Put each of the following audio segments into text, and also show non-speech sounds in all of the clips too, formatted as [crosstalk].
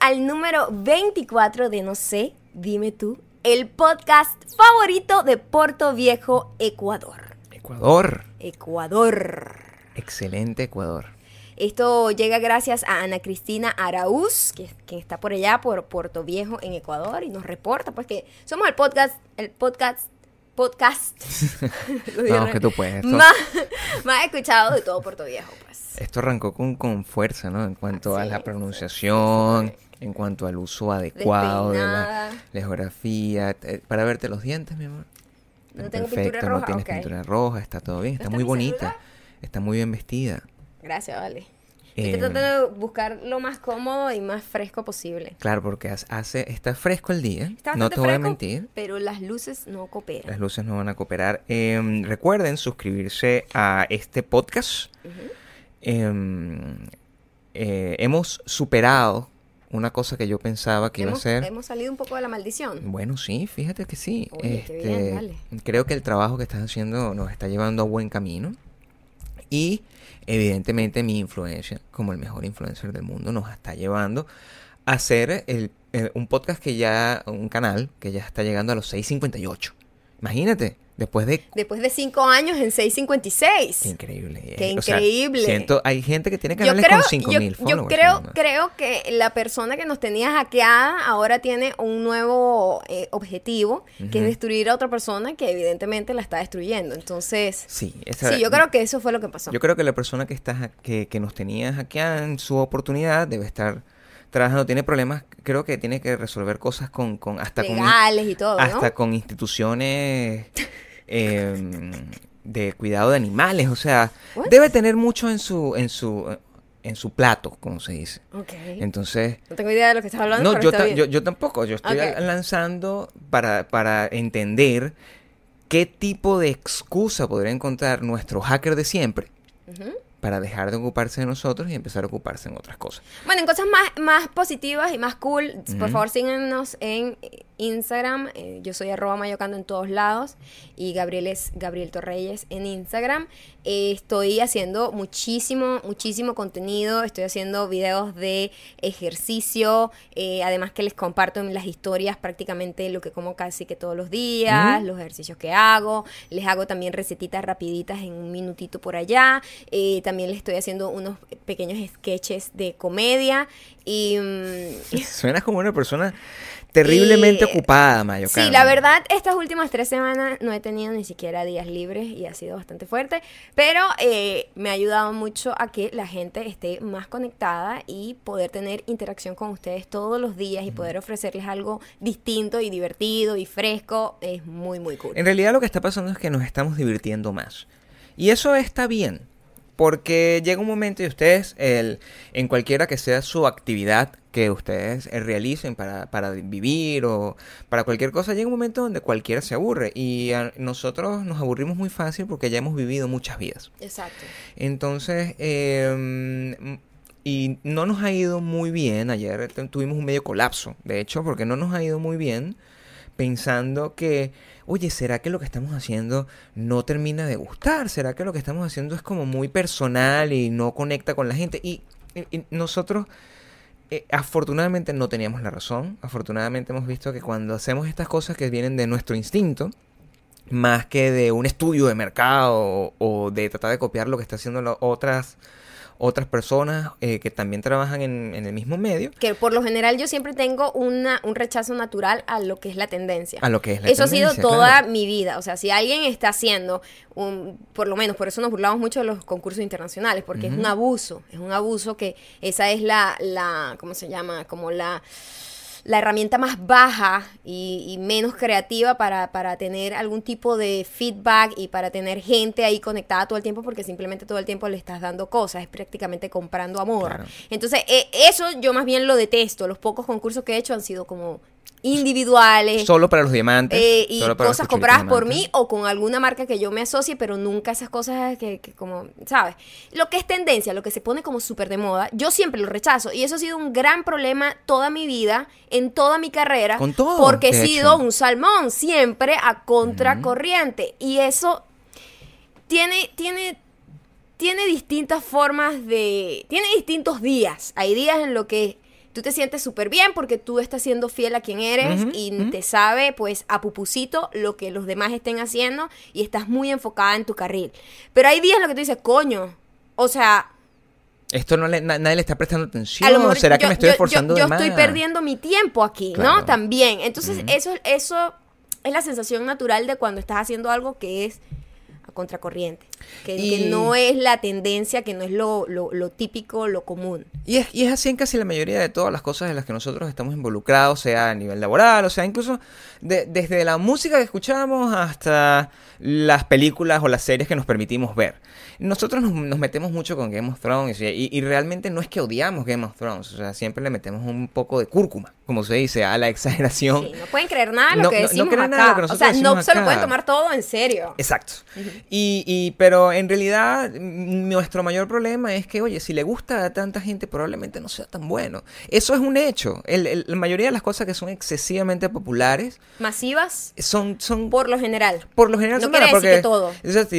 al número 24 de No sé, dime tú, el podcast favorito de Puerto Viejo, Ecuador. Ecuador. Ecuador. Excelente Ecuador. Esto llega gracias a Ana Cristina Araúz, que, que está por allá, por Puerto Viejo, en Ecuador, y nos reporta pues que somos el podcast, el podcast, podcast [laughs] Vamos que tú puedes. Más, más escuchado de todo Puerto Viejo, pues. esto arrancó con, con fuerza, ¿no? En cuanto a la pronunciación, sí, en cuanto al uso adecuado de la, geografía. Eh, Para verte los dientes, mi amor. No tengo pintura no roja, tienes ok. pintura roja, está todo bien, está está muy bonita, celular? está muy bien vestida. Gracias, vale. Eh, Estoy tratando de buscar lo más cómodo y más fresco posible. Claro, porque hace- está fresco el día, Está no te voy a fresco, mentir. Pero las luces no cooperan. Las luces no van a cooperar. Em, recuerden suscribirse a este podcast. Em, eh, hemos superado una cosa que yo pensaba que iba a hemos, ser. hemos salido un poco de la maldición. Bueno, sí, fíjate que sí. Oye, qué Este, bien, vale. Creo que el trabajo que estás haciendo nos está llevando a buen camino. Y evidentemente mi influencia, como el mejor influencer del mundo, nos está llevando a hacer el, eh, un podcast que ya, un canal que ya está llegando a los 6.58. Imagínate, después de Después de cinco años en 656. Qué increíble. Qué eh. O sea, increíble. siento, hay gente que tiene Yo canales creo, con 5000 yo, yo followers. creo, nada más. creo que la persona que nos tenía hackeada ahora tiene un nuevo eh, objetivo, que es destruir a otra persona que evidentemente la está destruyendo. Entonces, Sí, esa- sí, yo creo que eso fue lo que pasó. Yo creo que la persona que está que, que nos tenía hackeada en su oportunidad debe estar trabajando, tiene problemas, creo que tiene que resolver cosas con, con hasta con Legales y todo, hasta ¿no? con instituciones [laughs] em, de cuidado de animales, o sea, What? debe tener mucho en su en su en su plato, como se dice. Ok. Entonces, no tengo idea de lo que estás hablando, No, pero yo, está bien. yo, yo tampoco. Yo estoy lanzando para, para entender qué tipo de excusa podría encontrar nuestro hacker de siempre Ujú. Para dejar de ocuparse de nosotros y empezar a ocuparse en otras cosas. Bueno, en cosas más, más positivas y más cool, por favor síganos en Instagram. eh, yo soy arroba mayocando en todos lados. Y Gabriel es Gabriel Torreyes en Instagram. Eh, estoy haciendo muchísimo, muchísimo contenido. Estoy haciendo videos de ejercicio. eh, además que les comparto en las historias prácticamente lo que como casi que todos los días, los ejercicios que hago. Les hago también recetitas rapiditas en un minutito por allá. También les estoy haciendo unos pequeños sketches de comedia. Y mm, [laughs] Suenas como una persona terriblemente Eh, ocupada, Mayo. sí, la verdad, estas últimas tres semanas no he tenido ni siquiera días libres y ha sido bastante fuerte. Pero eh, me ha ayudado mucho a que la gente esté más conectada y poder tener interacción con ustedes todos los días y poder ofrecerles algo distinto y divertido y fresco. Es muy, muy cool. En realidad lo que está pasando es que nos estamos divirtiendo más. Y eso está bien. Porque llega un momento y ustedes, el, en cualquiera que sea su actividad que ustedes eh, realicen para, para vivir o para cualquier cosa, llega un momento donde cualquiera se aburre. Y a- nosotros nos aburrimos muy fácil porque ya hemos vivido muchas vidas. Exacto. Entonces, eh, y no nos ha ido muy bien. Ayer tu- tuvimos un medio colapso, de hecho, porque no nos ha ido muy bien pensando que, oye, ¿será que lo que estamos haciendo no termina de gustar? ¿Será que lo que estamos haciendo es como muy personal y no conecta con la gente? Y, y- y nosotros... eh, afortunadamente no teníamos la razón. Afortunadamente hemos visto que cuando hacemos estas cosas que vienen de nuestro instinto, más que de un estudio de mercado o, o de tratar de copiar lo que está haciendo la- otras otras personas eh, que también trabajan en, en el mismo medio Que por lo general yo siempre tengo una, un rechazo natural a lo que es la tendencia. a lo que es la Eso ha sido tendencia, toda claro. mi vida. O sea, si alguien está haciendo, un, por lo menos, por eso nos burlamos mucho de los concursos internacionales, porque es un abuso. Es un abuso que esa es la, la ¿cómo se llama? Como la, la herramienta más baja y, y menos creativa para, para tener algún tipo de feedback y para tener gente ahí conectada todo el tiempo, porque simplemente todo el tiempo le estás dando cosas. Es prácticamente comprando amor. Claro. Entonces, eh, eso yo más bien lo detesto. Los pocos concursos que he hecho han sido como individuales. Solo para los diamantes. Eh, y solo para los cosas compradas por mí o con alguna marca que yo me asocie, pero nunca esas cosas que, que como, ¿sabes? Lo que es tendencia, lo que se pone como súper de moda, yo siempre lo rechazo. Y eso ha sido un gran problema toda mi vida, en toda mi carrera. Con todo, Porque he sido hecho. un salmón, siempre a contracorriente. Y eso tiene, tiene, tiene distintas formas de... Tiene distintos días. Hay días en los que tú te sientes súper bien porque tú estás siendo fiel a quien eres y te sabe, pues, a pupusito lo que los demás estén haciendo y estás muy enfocada en tu carril. Pero hay días en los que tú dices, coño, o sea, Esto no le, na- nadie le está prestando atención. a lo mejor ¿Será que yo- me estoy yo- esforzando yo, yo de más? estoy perdiendo mi tiempo aquí, Claro. ¿no? También. Entonces, eso, eso es la sensación natural de cuando estás haciendo algo que es a contracorriente. Que, que Y- no es la tendencia, que no es lo, lo, lo típico, lo común. Y es, y es así en casi la mayoría de todas las cosas en las que nosotros estamos involucrados, sea a nivel laboral, o sea, incluso de- desde la música que escuchamos hasta las películas o las series que nos permitimos ver. Nosotros nos, nos metemos mucho con Game of Thrones y, y- realmente no es que odiamos Game of Thrones, o sea, siempre le metemos un poco de cúrcuma, como se dice, a la exageración. Sí, no pueden creer nada de lo No- que no- no decimos crean acá. nada de lo que o sea, no decimos se lo pueden tomar todo en serio. Exacto. y, y- pero en realidad mm, nuestro mayor problema es que, oye, si le gusta a tanta gente, probablemente no sea tan bueno. Eso es un hecho. El- el- la mayoría de las cosas que son excesivamente populares Masivas, son, son por lo general. por lo general No son quiere decir porque, que todo.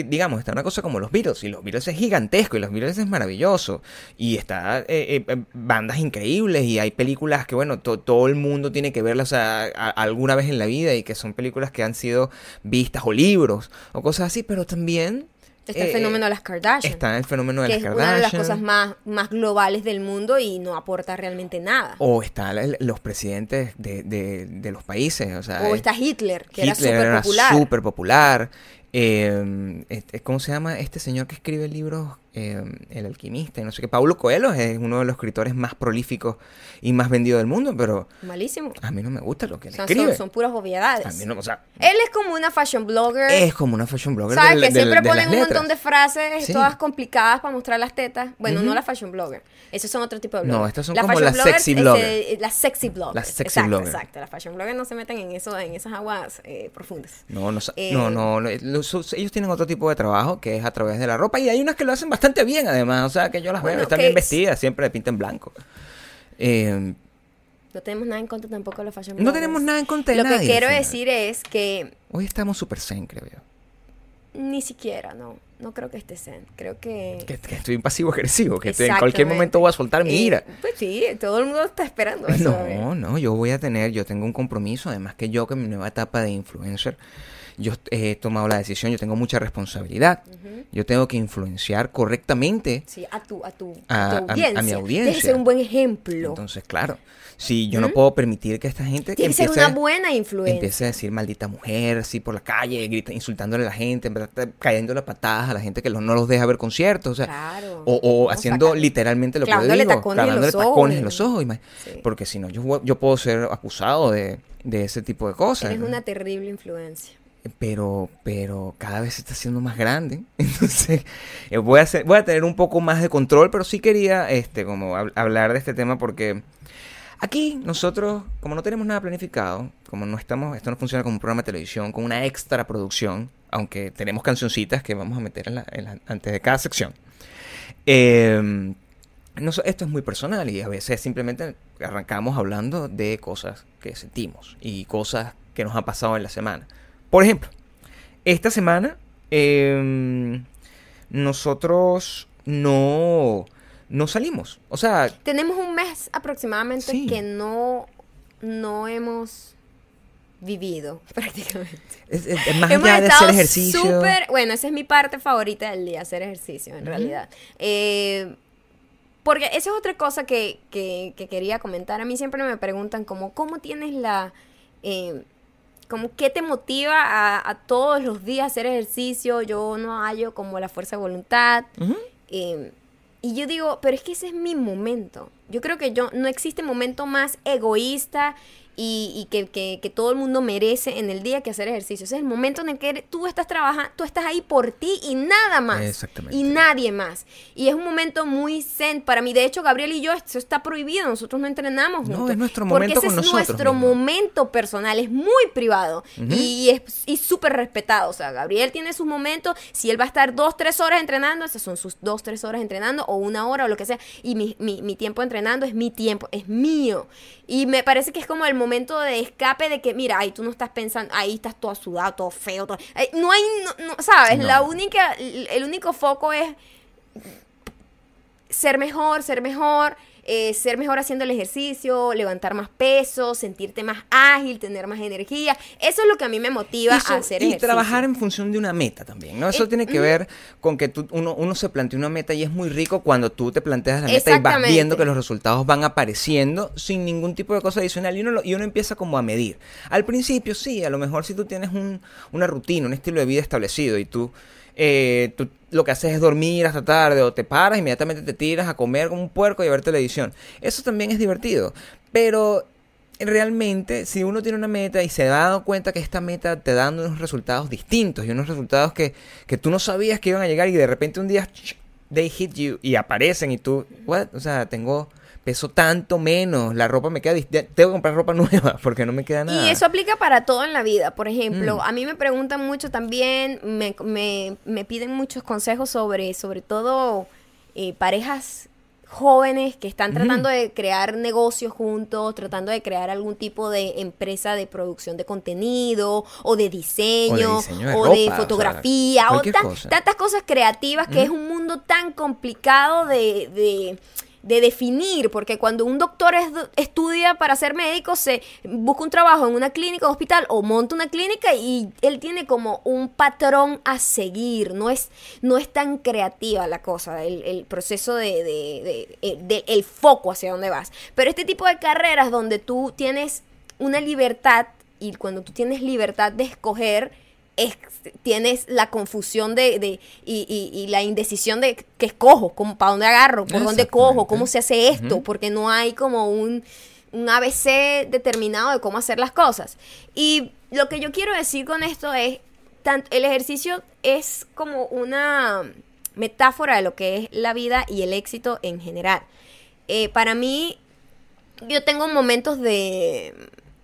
digamos, está una cosa como los Beatles, y los Beatles es gigantesco, y los Beatles es maravilloso, y está eh, eh, eh, bandas increíbles, y hay películas que, bueno, to- todo el mundo tiene que verlas a- alguna vez en la vida, y que son películas que han sido vistas, o libros, o cosas así, pero también... Está el eh, fenómeno de las Kardashian. Está el fenómeno de que las es una de las Kardashian. cosas más, más globales del mundo y no aporta realmente nada. O están los presidentes de, de- de los países, o sea... O es- está Hitler, que Hitler era súper popular. súper popular. Eh, este, ¿Cómo se llama este señor que escribe libros? Eh, el alquimista y no sé qué. Paulo Coelho es uno de los escritores más prolíficos y más vendidos del mundo, pero Malísimo. a mí no me gusta lo que él Son, escribe. son, son puras obviedades. a mí no, o sea, Él es como una fashion blogger. es como una fashion blogger ¿Sabes? de, que de- siempre de ponen las un montón de frases Sí. todas complicadas para mostrar las tetas. Bueno, Ujú. no la fashion blogger. Esos son otro tipo de No, blogger. estas son La como las sexy es, blogger. eh, Las sexy bloggers. Las sexy exacto, blogger. exacto. Las fashion bloggers no se meten en eso, en esas aguas eh, profundas. No, no, Eh, no, no, no, los- ellos tienen otro tipo de trabajo que es a través de la ropa y hay unas que lo hacen bastante bien además, o sea que yo las Bueno, veo, están bien es- vestidas, siempre de pinta en blanco. Eh, No tenemos nada en contra tampoco de los fashion no tenemos nada en contra de Lo que quiero decir es que Hoy estamos súper zen, creo yo. ni siquiera, no. No creo que esté zen. Creo que... Que, que estoy pasivo agresivo, que en cualquier momento voy a soltar mi Eh, ira. Pues sí, todo el mundo está esperando [laughs] eso. No, no, yo voy a tener, yo tengo un compromiso, además que yo que mi nueva etapa de influencer, yo he tomado la decisión, yo tengo mucha responsabilidad. Yo tengo que influenciar correctamente. Sí, a tu, a tu, A- mi audiencia. audiencia. Tienes que ser un buen ejemplo. Entonces, claro, si yo no puedo permitir que esta gente Tienes que ser empiece, una buena influencia. empiece a decir maldita mujer, así por la calle, grita, insultándole a la gente, en verdad, cayéndole a patadas a la gente que los- no los deja ver conciertos, o sea, Claro. o, haciendo literalmente lo que yo digo, tacones los tacones en los ojos, Sí. porque si no yo, yo puedo ser acusado de, de ese tipo de cosas. ¿no? una terrible influencia. Pero pero cada vez se está haciendo más grande [laughs] entonces eh, voy a voy a tener un poco más de control pero sí quería este como hab- hablar de este tema porque aquí nosotros como no tenemos nada planificado como no estamos esto no funciona como un programa de televisión con una extra producción aunque tenemos cancioncitas que vamos a meter antes de cada sección nos- esto es muy personal y a veces simplemente arrancamos hablando de cosas que sentimos y cosas que nos han pasado en la semana. Por ejemplo, esta semana em, nosotros no, no salimos. O sea, Tenemos un mes aproximadamente Sí. que no, no hemos vivido [laughs] prácticamente. es, es- es más Hemos allá de estado hacer ejercicio. súper- bueno, esa es mi parte favorita del día, hacer ejercicio, en realidad. Eh, porque esa es otra cosa que, que- que quería comentar. A mí siempre me preguntan como, ¿cómo tienes la... eh, como qué te motiva a, a todos los días hacer ejercicio? Yo no hallo como la fuerza de voluntad. Eh, y yo digo, pero es que ese es mi momento. Yo creo que yo no existe momento más egoísta y, y que, que- que todo el mundo merece en el día que hacer ejercicio. Ese es el momento en el que tú estás trabajando, tú estás ahí por ti y nada más. Exactamente. Y nadie más. Y es un momento muy zen para mí. De hecho, Gabriel y yo, eso está prohibido. Nosotros no entrenamos No, juntos. es nuestro Porque momento ese con es nuestro momento personal. Es muy privado. Y es y súper respetado. O sea, Gabriel tiene sus momentos. Si él va a estar dos, tres horas entrenando, esas son sus dos, tres horas entrenando, o una hora, o lo que sea. Y mi, mi, mi tiempo entrenando es mi tiempo, es mío. Y me parece que es como el momento de escape de que, mira, ahí tú no estás pensando, ahí estás todo sudado, todo feo, todo. ay, no hay, no, no, ¿sabes? No. La única, el único foco es ser mejor, ser mejor. Eh, ser mejor haciendo el ejercicio, levantar más peso, sentirte más ágil, tener más energía. Eso es lo que a mí me motiva Eso- a hacer y ejercicio. trabajar en función de una meta también, ¿no? Eso Eh, tiene que ver con que tú, uno, uno se plantea una meta y es muy rico cuando tú te planteas la meta y vas viendo que los resultados van apareciendo sin ningún tipo de cosa adicional y uno, lo- y uno empieza como a medir. Al principio sí, a lo mejor si tú tienes un- una rutina, un estilo de vida establecido y tú, eh, tú lo que haces es dormir hasta tarde o te paras, inmediatamente te tiras a comer como un puerco y a ver televisión. Eso también es divertido, pero realmente, si uno tiene una meta y se ha dado cuenta que esta meta te da unos resultados distintos y unos resultados que, que tú no sabías que iban a llegar y de repente un día they hit you y aparecen y tú, what? O sea, tengo peso tanto menos, la ropa me queda, tengo que comprar ropa [laughs] nueva porque no me queda nada. Y eso aplica para todo en la vida. Por ejemplo, Mm. a mí me preguntan mucho también, me, me- me piden muchos consejos sobre, sobre todo, eh, parejas jóvenes que están tratando de crear negocios juntos, tratando de crear algún tipo de empresa de producción de contenido o de diseño O de diseño de o ropa, de o sea, fotografía o, cualquier tan- cosa. tantas cosas creativas que es un mundo tan complicado de, de- de definir, porque cuando un doctor es- estudia para ser médico, se busca un trabajo en una clínica, un hospital o monta una clínica y él tiene como un patrón a seguir, no es, no es tan creativa la cosa, el, proceso de- eh, de- el foco hacia dónde vas. Pero este tipo de carreras donde tú tienes una libertad y cuando tú tienes libertad de escoger, es- tienes la confusión de, de- y, y- y la indecisión de qué escojo, para dónde agarro, por dónde cojo, cómo se hace esto, porque no hay como un, un ABC determinado de cómo hacer las cosas. Y lo que yo quiero decir con esto es, tanto, el ejercicio es como una metáfora de lo que es la vida y el éxito en general. Eh, para mí, yo tengo momentos de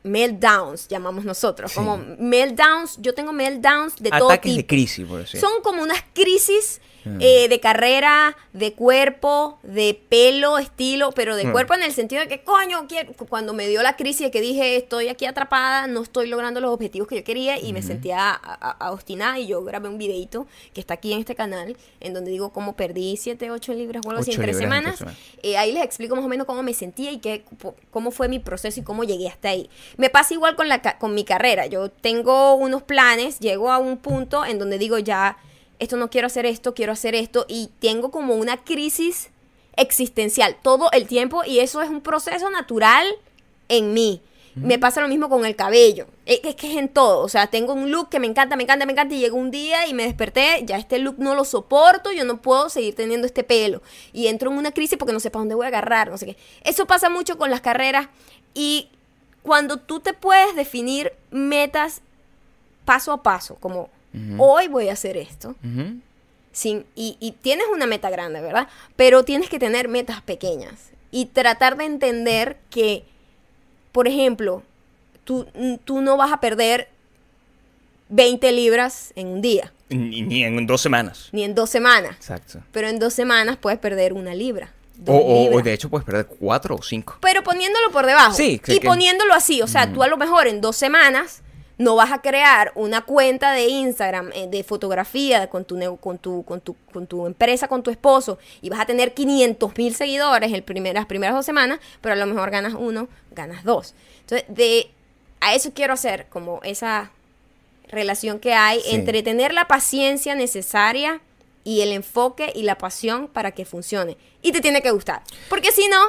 meltdowns, llamamos nosotros, Sí. como meltdowns, yo tengo meltdowns de todo Ataques tipo. de crisis, por decir. Son como unas crisis Eh, de carrera, de cuerpo, de pelo, estilo, pero de Mm. cuerpo en el sentido de que, coño, quiero- cuando me dio la crisis de que dije, estoy aquí atrapada, no estoy logrando los objetivos que yo quería y me sentía obstinada y yo grabé un videito que está aquí en este canal, en donde digo cómo perdí 7, 8 libras o algo así en Ocho tres libras en tres semanas. Eh, ahí les explico más o menos cómo me sentía y qué, cómo fue mi proceso y cómo llegué hasta ahí. Me pasa igual con, la, ca- con mi carrera. Yo tengo unos planes, llego a un punto en donde digo ya, esto no quiero hacer esto, quiero hacer esto y tengo como una crisis existencial todo el tiempo y eso es un proceso natural en mí. Me pasa lo mismo con el cabello. Es que es que es en todo. O sea, tengo un look que me encanta, me encanta, me encanta. Y llegó un día y me desperté. Ya este look no lo soporto. Yo no puedo seguir teniendo este pelo. Y entro en una crisis porque no sé para dónde voy a agarrar. No sé qué. Eso pasa mucho con las carreras. Y cuando tú te puedes definir metas paso a paso, como Hoy voy a hacer esto. Sin, y, y tienes una meta grande, ¿verdad? Pero tienes que tener metas pequeñas y tratar de entender que, por ejemplo, tú, tú no vas a perder 20 libras en un día, Ni, ni en dos semanas. ni en dos semanas, Exacto. pero en dos semanas puedes perder una libra. O, o- de hecho puedes perder cuatro o cinco. Pero poniéndolo por debajo. Sí, y que- poniéndolo así. O sea, tú a lo mejor en dos semanas no vas a crear una cuenta de Instagram eh, de fotografía con tu, con, tu, con, tu, con tu empresa, con tu esposo, y vas a tener 500 mil seguidores en primer- las primeras dos semanas, pero a lo mejor ganas uno, ganas dos. Entonces, de, a eso quiero hacer como esa relación que hay Sí. entre tener la paciencia necesaria y el enfoque y la pasión para que funcione. Y te tiene que gustar. Porque si no,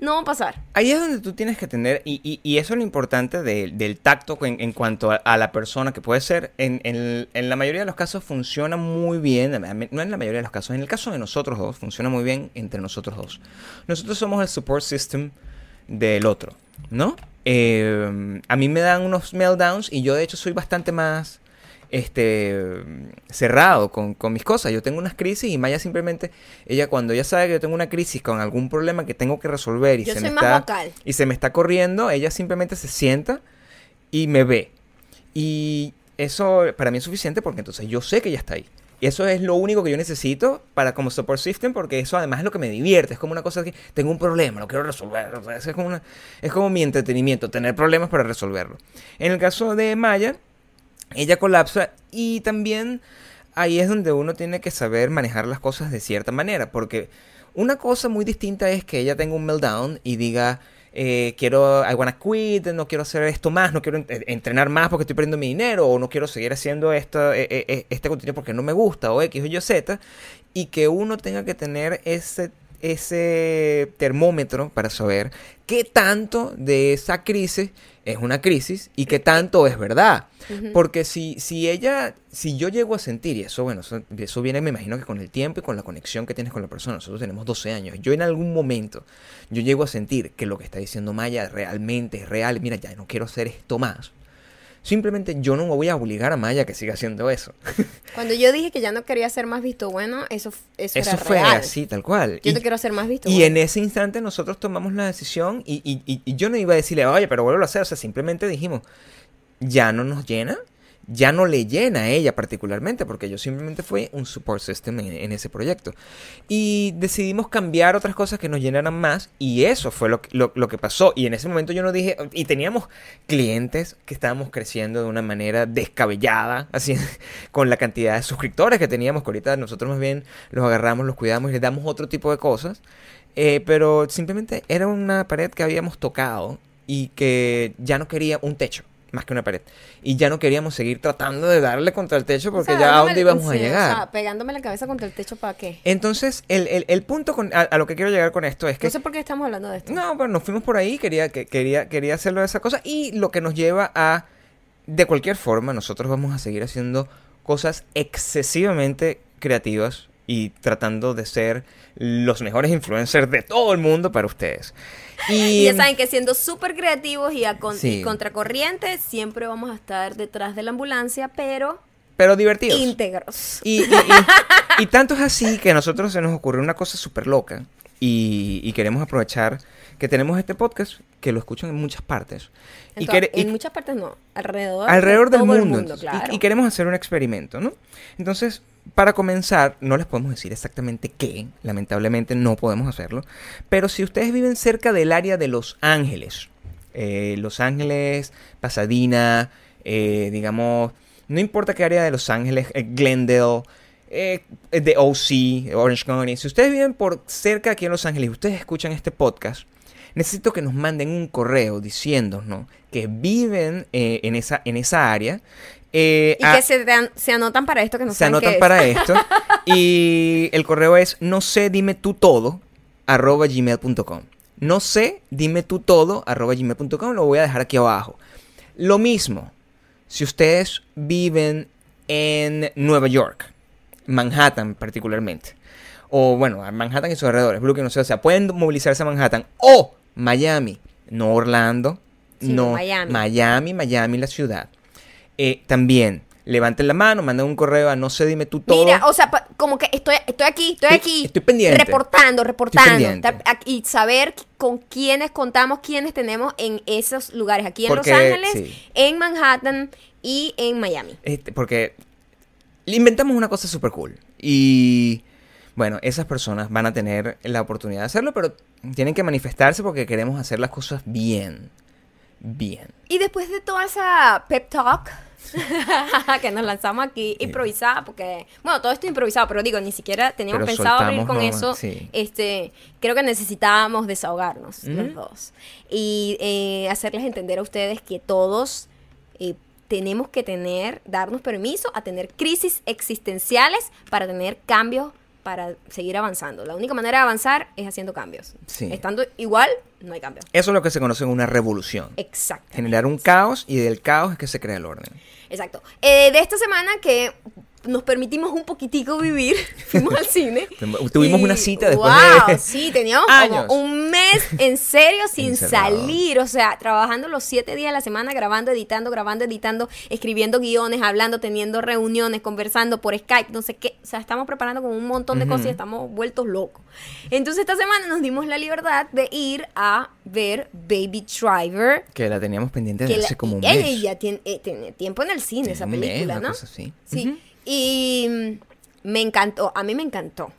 no va a pasar. Ahí es donde tú tienes que tener, y, y- eso es lo importante de- del tacto en, en cuanto a, a la persona, que puede ser, en, en- en la mayoría de los casos funciona muy bien, no en la mayoría de los casos, en el caso de nosotros dos, funciona muy bien entre nosotros dos. Nosotros somos el support system del otro, ¿no? Eh, a mí me dan unos meltdowns y yo de hecho soy bastante más este cerrado con, con mis cosas. Yo tengo unas crisis y Maya simplemente, ella cuando ella sabe que yo tengo una crisis con algún problema que tengo que resolver y Yo se me está vocal. y se me está corriendo, ella simplemente se sienta y me ve. Y eso para mí es suficiente porque entonces yo sé que ella está ahí. Y eso es lo único que yo necesito para como support system porque eso además es lo que me divierte. Es como una cosa que tengo un problema, lo quiero resolver. O sea, es, como una- es como mi entretenimiento, tener problemas para resolverlo. En el caso de Maya, ella colapsa y también ahí es donde uno tiene que saber manejar las cosas de cierta manera porque Una cosa muy distinta es que ella tenga un meltdown y diga, eh, quiero, I wanna quit, no quiero hacer esto más, no quiero eh, entrenar más porque estoy perdiendo mi dinero, o no quiero seguir haciendo esto, eh, eh, este contenido porque no me gusta, o X o Y, Z, y que uno tenga que tener ese, ese termómetro para saber qué tanto de esa crisis es una crisis y qué tanto es verdad. Porque si, si ella, si yo llego a sentir, y eso, bueno, eso, eso viene, me imagino que con el tiempo y con la conexión que tienes con la persona, nosotros tenemos 12 años, yo en algún momento, yo llego a sentir que lo que está diciendo Maya realmente es real, mira, ya no quiero hacer esto más. Simplemente yo no me voy a obligar a Maya que siga haciendo eso. [laughs] Cuando yo dije que ya no quería ser más visto bueno, eso, eso, Eso era fue real. así, tal cual. Yo Y- no quiero ser más visto Y bueno. en ese instante nosotros tomamos la decisión y, y- y- y yo no iba a decirle, oye, pero vuelvo a hacer. O sea, simplemente dijimos, ya no nos llena, ya no le llena a ella particularmente, porque yo simplemente fui un support system en, ese proyecto. Y decidimos cambiar otras cosas que nos llenaran más y eso fue lo, que- lo, lo que pasó. Y en ese momento yo no dije, y teníamos clientes que estábamos creciendo de una manera descabellada, así, [laughs] con la cantidad de suscriptores que teníamos, que ahorita nosotros más bien los agarramos, los cuidamos y les damos otro tipo de cosas. Eh, pero simplemente era una pared que habíamos tocado y que ya no quería un techo, más que una pared. Y ya no queríamos seguir tratando de darle contra el techo O porque sea, ya a dónde íbamos a llegar. O sea, pegándome la cabeza contra el techo para qué. Entonces, el, el- el punto con- a, a lo que quiero llegar con esto es que... No sé por qué estamos hablando de esto. No, pero nos fuimos por ahí, quería, que, quería, quería hacerlo de esa cosa y lo que nos lleva a, de cualquier forma, nosotros vamos a seguir haciendo cosas excesivamente creativas y tratando de ser los mejores influencers de todo el mundo para ustedes. [laughs] Y Y, ya saben que siendo súper creativos y, a con- Sí. y contracorriente, siempre vamos a estar detrás de la ambulancia, pero pero divertidos. íntegros. Y, tanto es así que a nosotros se nos ocurrió una cosa súper loca y, queremos aprovechar que tenemos este podcast que lo escuchan en muchas partes. En, y, en muchas partes no, alrededor, alrededor de del todo el mundo. y- claro. y, queremos hacer un experimento, ¿no? Entonces, para comenzar, no les podemos decir exactamente qué, lamentablemente no podemos hacerlo, pero si ustedes viven cerca del área de Los Ángeles, eh, Los Ángeles, Pasadena, eh, digamos, no importa qué área de Los Ángeles, eh, Glendale, de OC, Orange County, si ustedes viven por cerca aquí en Los Ángeles y ustedes escuchan este podcast, necesito que nos manden un correo diciéndonos que viven en, esa, en esa área. Eh, Y a- que se, dan- se anotan para esto que no se saben qué anotan es. para [laughs] esto. Y el correo es no sé, dime tú todo, arroba gmail.com. No sé, dime tú todo, arroba gmail.com. Lo voy a dejar aquí abajo. Lo mismo, si ustedes viven en Nueva York, Manhattan particularmente, o bueno, Manhattan y sus alrededores, Brooklyn, no sé, o sea, pueden movilizarse a Manhattan, o Miami, no Orlando, no Miami. Miami, Miami, la ciudad. Eh, también, levanten la mano, manden un correo a no sé, dime tú todo. Mira, o sea, pa- como que estoy, estoy aquí, estoy, Estoy- aquí. estoy pendiente. Reportando, reportando. pendiente. y saber con quiénes contamos, quiénes tenemos en esos lugares. Aquí en Porque, Los Ángeles, sí. en Manhattan y en Miami. Este, porque le inventamos una cosa súper cool. Y bueno, esas personas van a tener la oportunidad de hacerlo, pero tienen que manifestarse porque queremos hacer las cosas bien. Bien. Y después de toda esa pep talk [laughs] que nos lanzamos aquí improvisada, porque, bueno, todo esto improvisado, pero digo, ni siquiera teníamos Pero pensado abrir con eso. sí. Este, creo que necesitábamos desahogarnos los dos. Y eh, hacerles entender a ustedes que todos eh, tenemos que tener, darnos permiso a tener crisis existenciales para tener cambios para seguir avanzando. La única manera de avanzar es haciendo cambios. Sí. Estando igual, no hay cambio. Eso es lo que se conoce como una revolución. Exacto. Generar un caos y del caos es que se crea el orden. Exacto. Eh, de esta semana que nos permitimos un poquitico vivir, [laughs] fuimos al cine. Tuvimos y- una cita después wow, de sí, teníamos años. como un mes en serio [laughs] sin Encerrado. salir, o sea, trabajando los siete días de la semana, grabando, editando, grabando, editando, escribiendo guiones, hablando, teniendo reuniones, conversando por Skype, no sé qué, o sea, estamos preparando como un montón de Ujú. cosas y estamos vueltos locos. Entonces esta semana nos dimos la libertad de ir a ver Baby Driver. Que la teníamos pendiente desde hace como un ella mes. ya tiene, eh, tiene tiempo en el cine esa Un mes, película, una ¿no? cosa así. Sí. Ujú. Y mm, me encantó, a mí me encantó.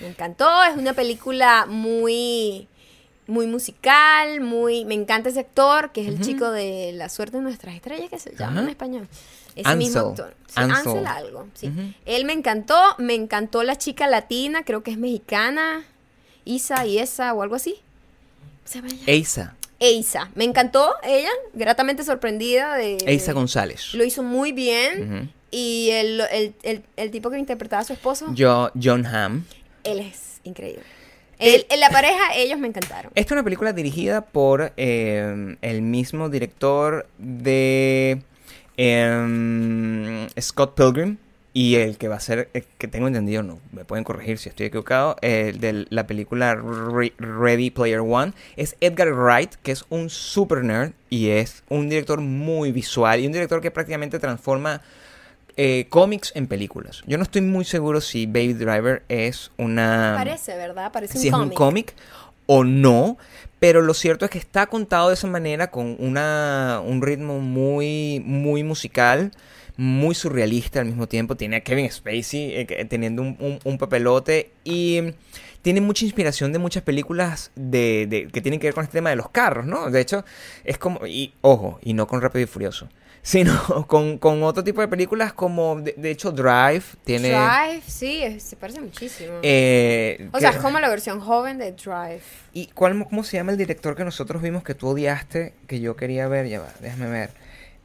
Me encantó, es una película muy muy musical, muy me encanta ese actor, que es el chico de La suerte de nuestras estrellas que se llama en español. Ese mismo actor. Sí, Ansel. Ansel algo, sí. Él me encantó, me encantó la chica latina, creo que es mexicana. Isa y esa o algo así. Se. Eisa. Me encantó ella, gratamente sorprendida de... Eisa González. Lo hizo muy bien. Y el, el- el- el tipo que interpretaba a su esposo, Yo, John Hamm. él es increíble. El- El- en la pareja, ellos me encantaron. Esta es una película dirigida por eh, el mismo director de em, Scott Pilgrim y el que va a ser, el que tengo entendido, no me pueden corregir si estoy equivocado, el de la película Re- Ready Player One, es Edgar Wright, que es un super nerd y es un director muy visual y un director que prácticamente transforma eh, cómics en películas. Yo no estoy muy seguro si Baby Driver es una Parece, ¿verdad? Parece si un es cómic. un cómic o no, pero lo cierto es que está contado de esa manera con una, un ritmo muy, muy musical, muy surrealista al mismo tiempo. Tiene a Kevin Spacey eh, que- teniendo un, un- un papelote y tiene mucha inspiración de muchas películas de, de- que tienen que ver con este tema de los carros, ¿no? De hecho, es como, y ojo, y no con Rápido y Furioso. Sino [laughs] con, con otro tipo de películas como, de, de hecho, Drive tiene... Drive, sí, es- se parece muchísimo. eh, o sea, es como la versión joven de Drive. ¿Y cuál, cómo se llama el director que nosotros vimos que tú odiaste, que yo quería ver? Ya va, déjame ver.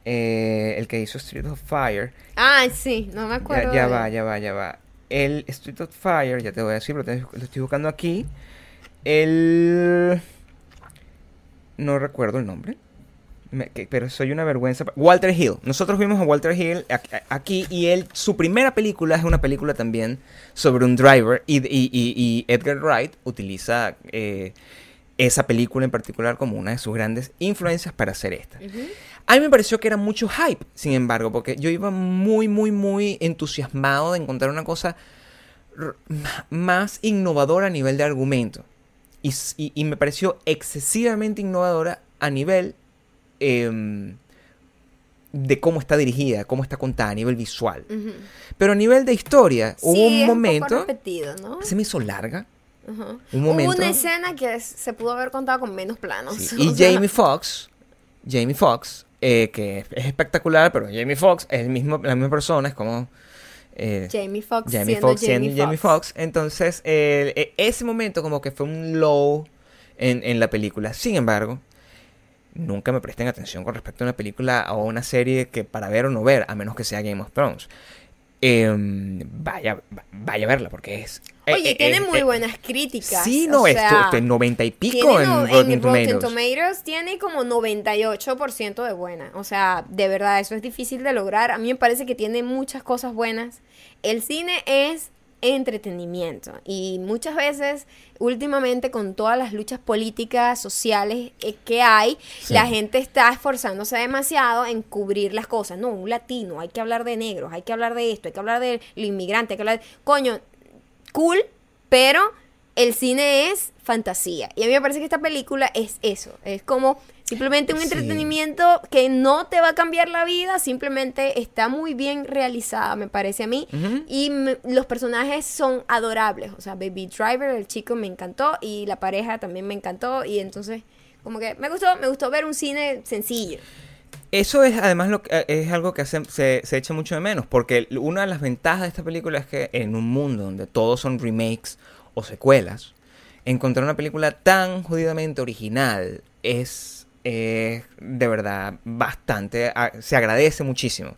Eh, el que hizo Street of Fire. Ah, sí, no me acuerdo. Ya, ya de- va, ya va, ya va. El Street of Fire, ya te voy a decir, lo, tengo- lo estoy buscando aquí. El... No recuerdo el nombre. Me- que- pero soy una vergüenza. Walter Hill. Nosotros vimos a Walter Hill aquí y él, su primera película es una película también sobre un driver y, y- y- y Edgar Wright utiliza eh, esa película en particular como una de sus grandes influencias para hacer esta. A mí me pareció que era mucho hype, sin embargo, porque yo iba muy, muy, muy entusiasmado de encontrar una cosa más innovadora a nivel de argumento. Y me pareció excesivamente innovadora a nivel em, de cómo está dirigida, cómo está contada, a nivel visual. Pero a nivel de historia, hubo un es poco momento... repetido, ¿no? se me hizo larga. Ajá. un momento- Hubo una escena que se pudo haber contado con menos planos. Sí, [laughs] Y Jamie Foxx, Jamie Foxx, eh, que es espectacular, pero Jamie Foxx es el mismo, la misma persona, es como... eh, Jamie Foxx Jamie Foxx Jamie Foxx. Entonces, eh, ese momento como que fue un low en, en la película. Sin embargo, nunca me presten atención con respecto a una película o una serie que para ver o no ver, a menos que sea Game of Thrones. Em, vaya, va- vaya a verla porque es... eh, Oye, eh, tiene eh, muy buenas críticas. Sí, no, esto, de 90 y pico en no- Rotten Rotten Tomatoes. Tomatoes tiene como 98% de buena. O sea, de verdad, eso es difícil de lograr. A mí me parece que tiene muchas cosas buenas. El cine es entretenimiento y muchas veces últimamente con todas las luchas políticas sociales eh, que hay Sí. la gente está esforzándose demasiado en cubrir las cosas no un latino hay que hablar de negros hay que hablar de esto hay que hablar del inmigrante hay que hablar de... coño cool, pero el cine es fantasía. Y a mí me parece que esta película es eso. Es como simplemente un Sí. entretenimiento que no te va a cambiar la vida, simplemente está muy bien realizada, me parece a mí. Y me- los personajes son adorables. O sea, Baby Driver, el chico, me encantó. Y la pareja también me encantó. Y entonces, como que me gustó, me gustó ver un cine sencillo. Eso es además lo que, eh, es algo que hace- se, se echa mucho de menos, porque una de las ventajas de esta película es que en un mundo donde todos son remakes o secuelas, encontrar una película tan jodidamente original es eh, de verdad bastante, se agradece muchísimo.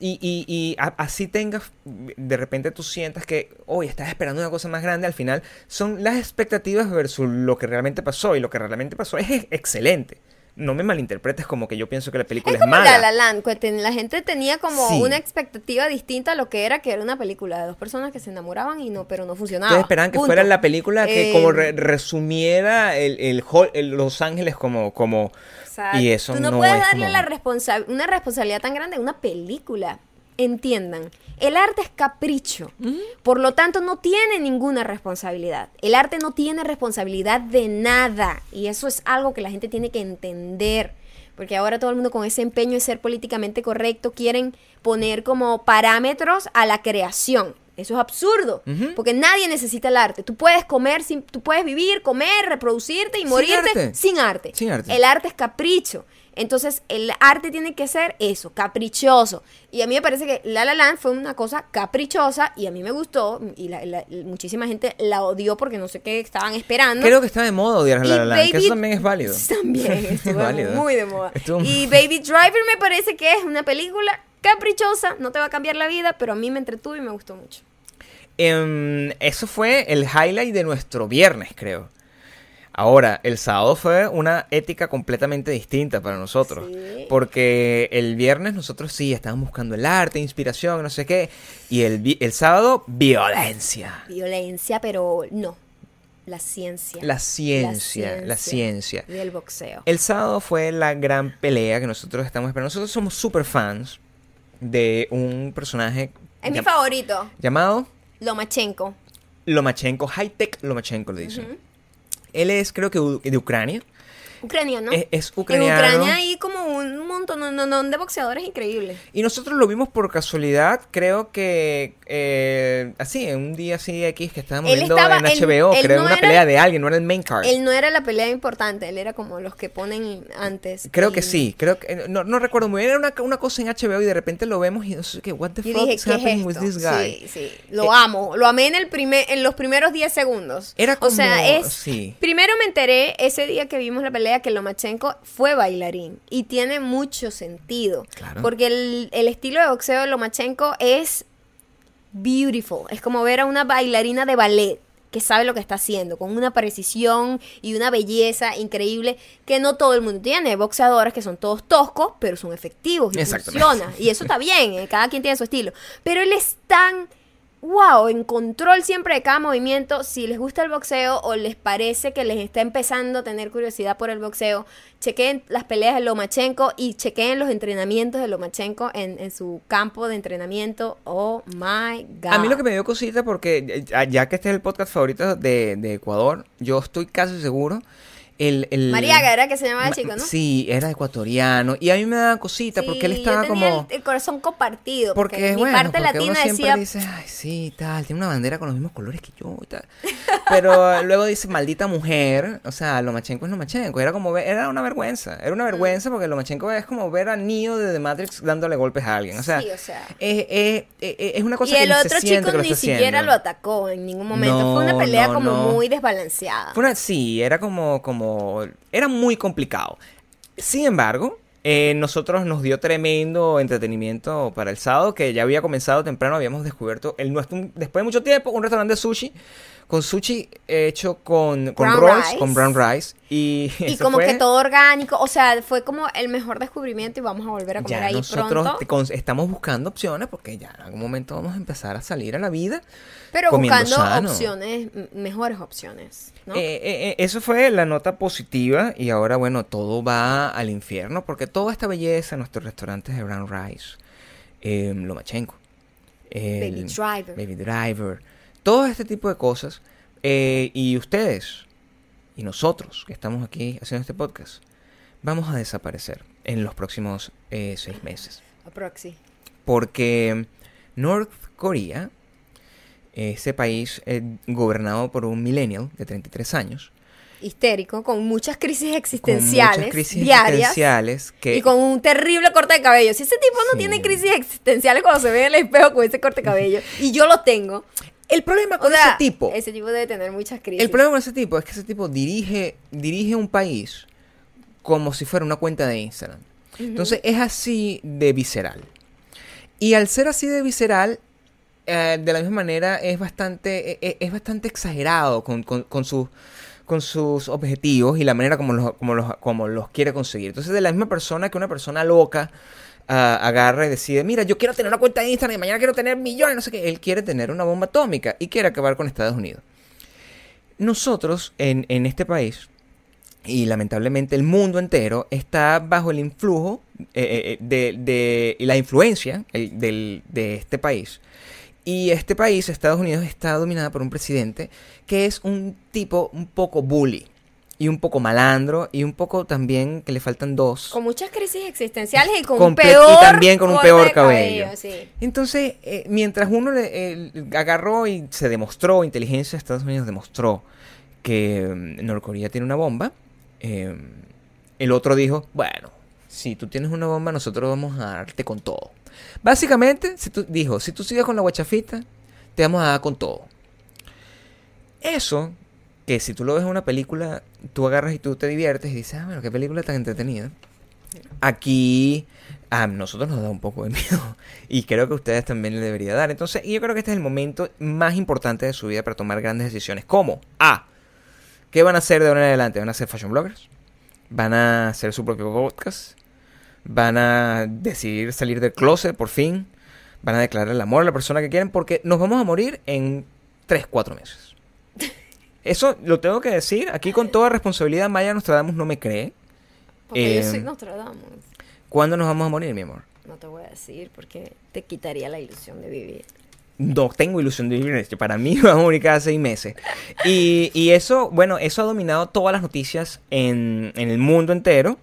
Y, y- y así tengas, de repente tú sientas que, hoy estás esperando una cosa más grande, al final son las expectativas versus lo que realmente pasó, y lo que realmente pasó es excelente. No me malinterpretes como que yo pienso que la película Es es, como mala. La La Land, la gente tenía como Sí. una expectativa distinta a lo que era, que era una película de dos personas que se enamoraban y no, pero no funcionaba. Ustedes esperaban que Punto. fuera la película que Eh, como re- resumiera el, el Los Ángeles como, como y eso tú no, no puedes es darle como- la responsa- una responsabilidad tan grande a una película. Entiendan, el arte es capricho. Por lo tanto, no tiene ninguna responsabilidad. El arte no tiene responsabilidad de nada. Y eso es algo que la gente tiene que entender. Porque ahora todo el mundo con ese empeño de ser políticamente correcto quieren poner como parámetros a la creación. Eso es absurdo, porque nadie necesita el arte. Tú puedes comer, sin, tú puedes vivir, comer, reproducirte y Sin morirte arte. sin arte. Sin arte. El arte es capricho. Entonces, el arte tiene que ser eso, caprichoso. Y a mí me parece que La La Land fue una cosa caprichosa y a mí me gustó y la- la- muchísima gente la odió porque no sé qué estaban esperando. Creo que está de moda odiar a La La Land, que eso también es válido. [laughs] También, [laughs] estuvo Es válido. muy de moda. Estuvo- Y Baby Driver me parece que es una película caprichosa, no te va a cambiar la vida, pero a mí me entretuvo y me gustó mucho. Em, eso fue el highlight de nuestro viernes, creo. Ahora, el sábado fue una ética completamente distinta para nosotros. Sí. Porque el viernes nosotros sí estábamos buscando el arte, inspiración, no sé qué. Y el, el sábado, violencia. Violencia, pero no. La ciencia. La ciencia, la ciencia. Del boxeo. El sábado fue la gran pelea que nosotros estamos esperando. Nosotros somos super fans de un personaje Es mi favorito, llamado Lomachenko. Lomachenko, High-Tech Lomachenko le dicen. Él es, creo que, de Ucrania. Ucraniano. Es, es En ucraniano. Ucrania hay como un montón no, no, no, de boxeadores increíbles. Y nosotros lo vimos por casualidad, creo que eh, así, en un día así X que estábamos Él viendo estaba- en él- HBO, él creo, no una era- pelea de alguien, no era el main card. Él no era la pelea importante, él era como los que ponen antes. Creo y- que sí, creo que, no, no recuerdo muy bien, era una, una cosa en HBO y de repente lo vemos y no qué, what the fuck dije, is ¿qué es happening with this guy? Sí, sí, lo amo. Lo amé en, el primer, en los primeros 10 segundos. Era O sea, como- es... sí. Primero me enteré ese día que vimos la pelea que Lomachenko fue bailarín. Y tiene mucho sentido. Claro. Porque el, el estilo de boxeo de Lomachenko es beautiful. Es como ver a una bailarina de ballet que sabe lo que está haciendo, con una precisión y una belleza increíble que no todo el mundo tiene. Hay boxeadores que son todos toscos, pero son efectivos y Exactamente. funciona. Y eso está bien, eh, cada quien tiene su estilo. Pero él es tan, wow, en control siempre de cada movimiento. Si les gusta el boxeo o les parece que les está empezando a tener curiosidad por el boxeo, chequen las peleas de Lomachenko y chequen los entrenamientos de Lomachenko en, en su campo de entrenamiento. Oh my God. A mí lo que me dio cosita porque ya que este es el podcast favorito de, de Ecuador, yo estoy casi seguro. El, el- Mariaga era que se llamaba el chico, ¿no? Sí, era ecuatoriano. Y a mí me daba cosita porque él Sí, estaba yo tenía como... el, el corazón compartido. Porque, Porque, mi bueno, parte porque uno latina siempre decía. dice, ay, sí, tal, tiene una bandera con los mismos colores que yo y tal. Pero [laughs] luego dice, maldita mujer, o sea, Lomachenko es Lomachenko, era como, era una vergüenza, era una vergüenza porque Lomachenko es como ver a Neo de The Matrix dándole golpes a alguien, o sea, Sí, o sea. es, es- es- es una cosa y el que otro chico que ni siquiera haciendo. lo atacó en ningún momento. Fue una No, pelea no, como no. muy desbalanceada. Fue una, sí, era como, como, era muy complicado. Sin embargo, eh, nosotros nos dio tremendo entretenimiento para el sábado, que ya había comenzado temprano, habíamos descubierto el nuestro, después de mucho tiempo, un restaurante de sushi, con sushi hecho con, con Brown rolls, rice. con brown rice. Y, como fue- que todo orgánico, o sea, fue como el mejor descubrimiento y vamos a volver a comer Ya ahí nosotros pronto. estamos buscando opciones porque ya en algún momento vamos a empezar a salir a la vida. Pero buscando sano. opciones, mejores opciones, ¿no? Eh, eh, eh, eso fue la nota positiva y ahora, bueno, todo va al infierno porque toda esta belleza nuestros restaurantes de Brown Rice, eh, Lomachenko, el Baby Driver. Baby Driver, todo este tipo de cosas. eh, y ustedes y nosotros que estamos aquí haciendo este podcast, vamos a desaparecer en los próximos eh, seis meses. Aproxi. Porque North Korea, ese país eh, gobernado por un millennial de 33 años, Histérico, con muchas crisis con existenciales muchas crisis diarias. existenciales que Y con un terrible corte de cabello. Si ese tipo no Sí. tiene crisis existenciales cuando se ve en el espejo con ese corte de cabello, y yo lo tengo, el problema o con sea, ese tipo ese tipo debe tener muchas crisis. el problema con ese tipo es que ese tipo dirige dirige un país como si fuera una cuenta de Instagram entonces es así de visceral y al ser así de visceral eh, de la misma manera es bastante e- e- es, bastante exagerado con, con, con sus con sus objetivos y la manera como los, como, los, como los quiere conseguir. Entonces, de la misma persona que una persona loca ah, agarra y decide, mira, yo quiero tener una cuenta de Instagram y mañana quiero tener millones, no sé qué. Él quiere tener una bomba atómica y quiere acabar con Estados Unidos. Nosotros, en, en este país, y lamentablemente el mundo entero, está bajo el influjo eh, eh, de, de- y la influencia eh, del- de este país. Y este país, Estados Unidos, está dominada por un presidente que es un tipo un poco bully. Y un poco malandro y un poco también que le faltan dos. Con muchas crisis existenciales y con un peor. y también con un peor cabello. sí. Entonces, eh, mientras uno le, eh, agarró y se demostró, inteligencia de Estados Unidos demostró que mm, Norcorea tiene una bomba, eh, el otro dijo, bueno, si tú tienes una bomba, nosotros vamos a darte con todo. Básicamente, si tú, dijo, si tú sigues con la guachafita, te vamos a dar con todo. Eso, que si tú lo ves en una película, tú agarras y tú te diviertes y dices, ah, bueno, qué película tan entretenida. Aquí a nosotros nos da un poco de [laughs] miedo y creo que a ustedes también le debería dar. Entonces, yo creo que este es el momento más importante de su vida para tomar grandes decisiones. ¿Cómo? A. ¿Qué van a hacer de ahora en adelante? ¿Van a ser fashion bloggers? ¿Van a hacer su propio podcast? ¿Van a decidir salir del closet por fin? ¿Van a declarar el amor a la persona que quieren? Porque nos vamos a morir en 3, 4 meses. Eso lo tengo que decir aquí con toda responsabilidad. Maya Nostradamus no me cree. Porque yo Eh, soy Nostradamus. ¿Cuándo nos vamos a morir, mi amor? No te voy a decir porque te quitaría la ilusión de vivir. No tengo ilusión de vivir en esto. Para mí [laughs] vamos a morir cada seis meses. Y, y eso, bueno, eso ha dominado todas las noticias en, en el mundo entero.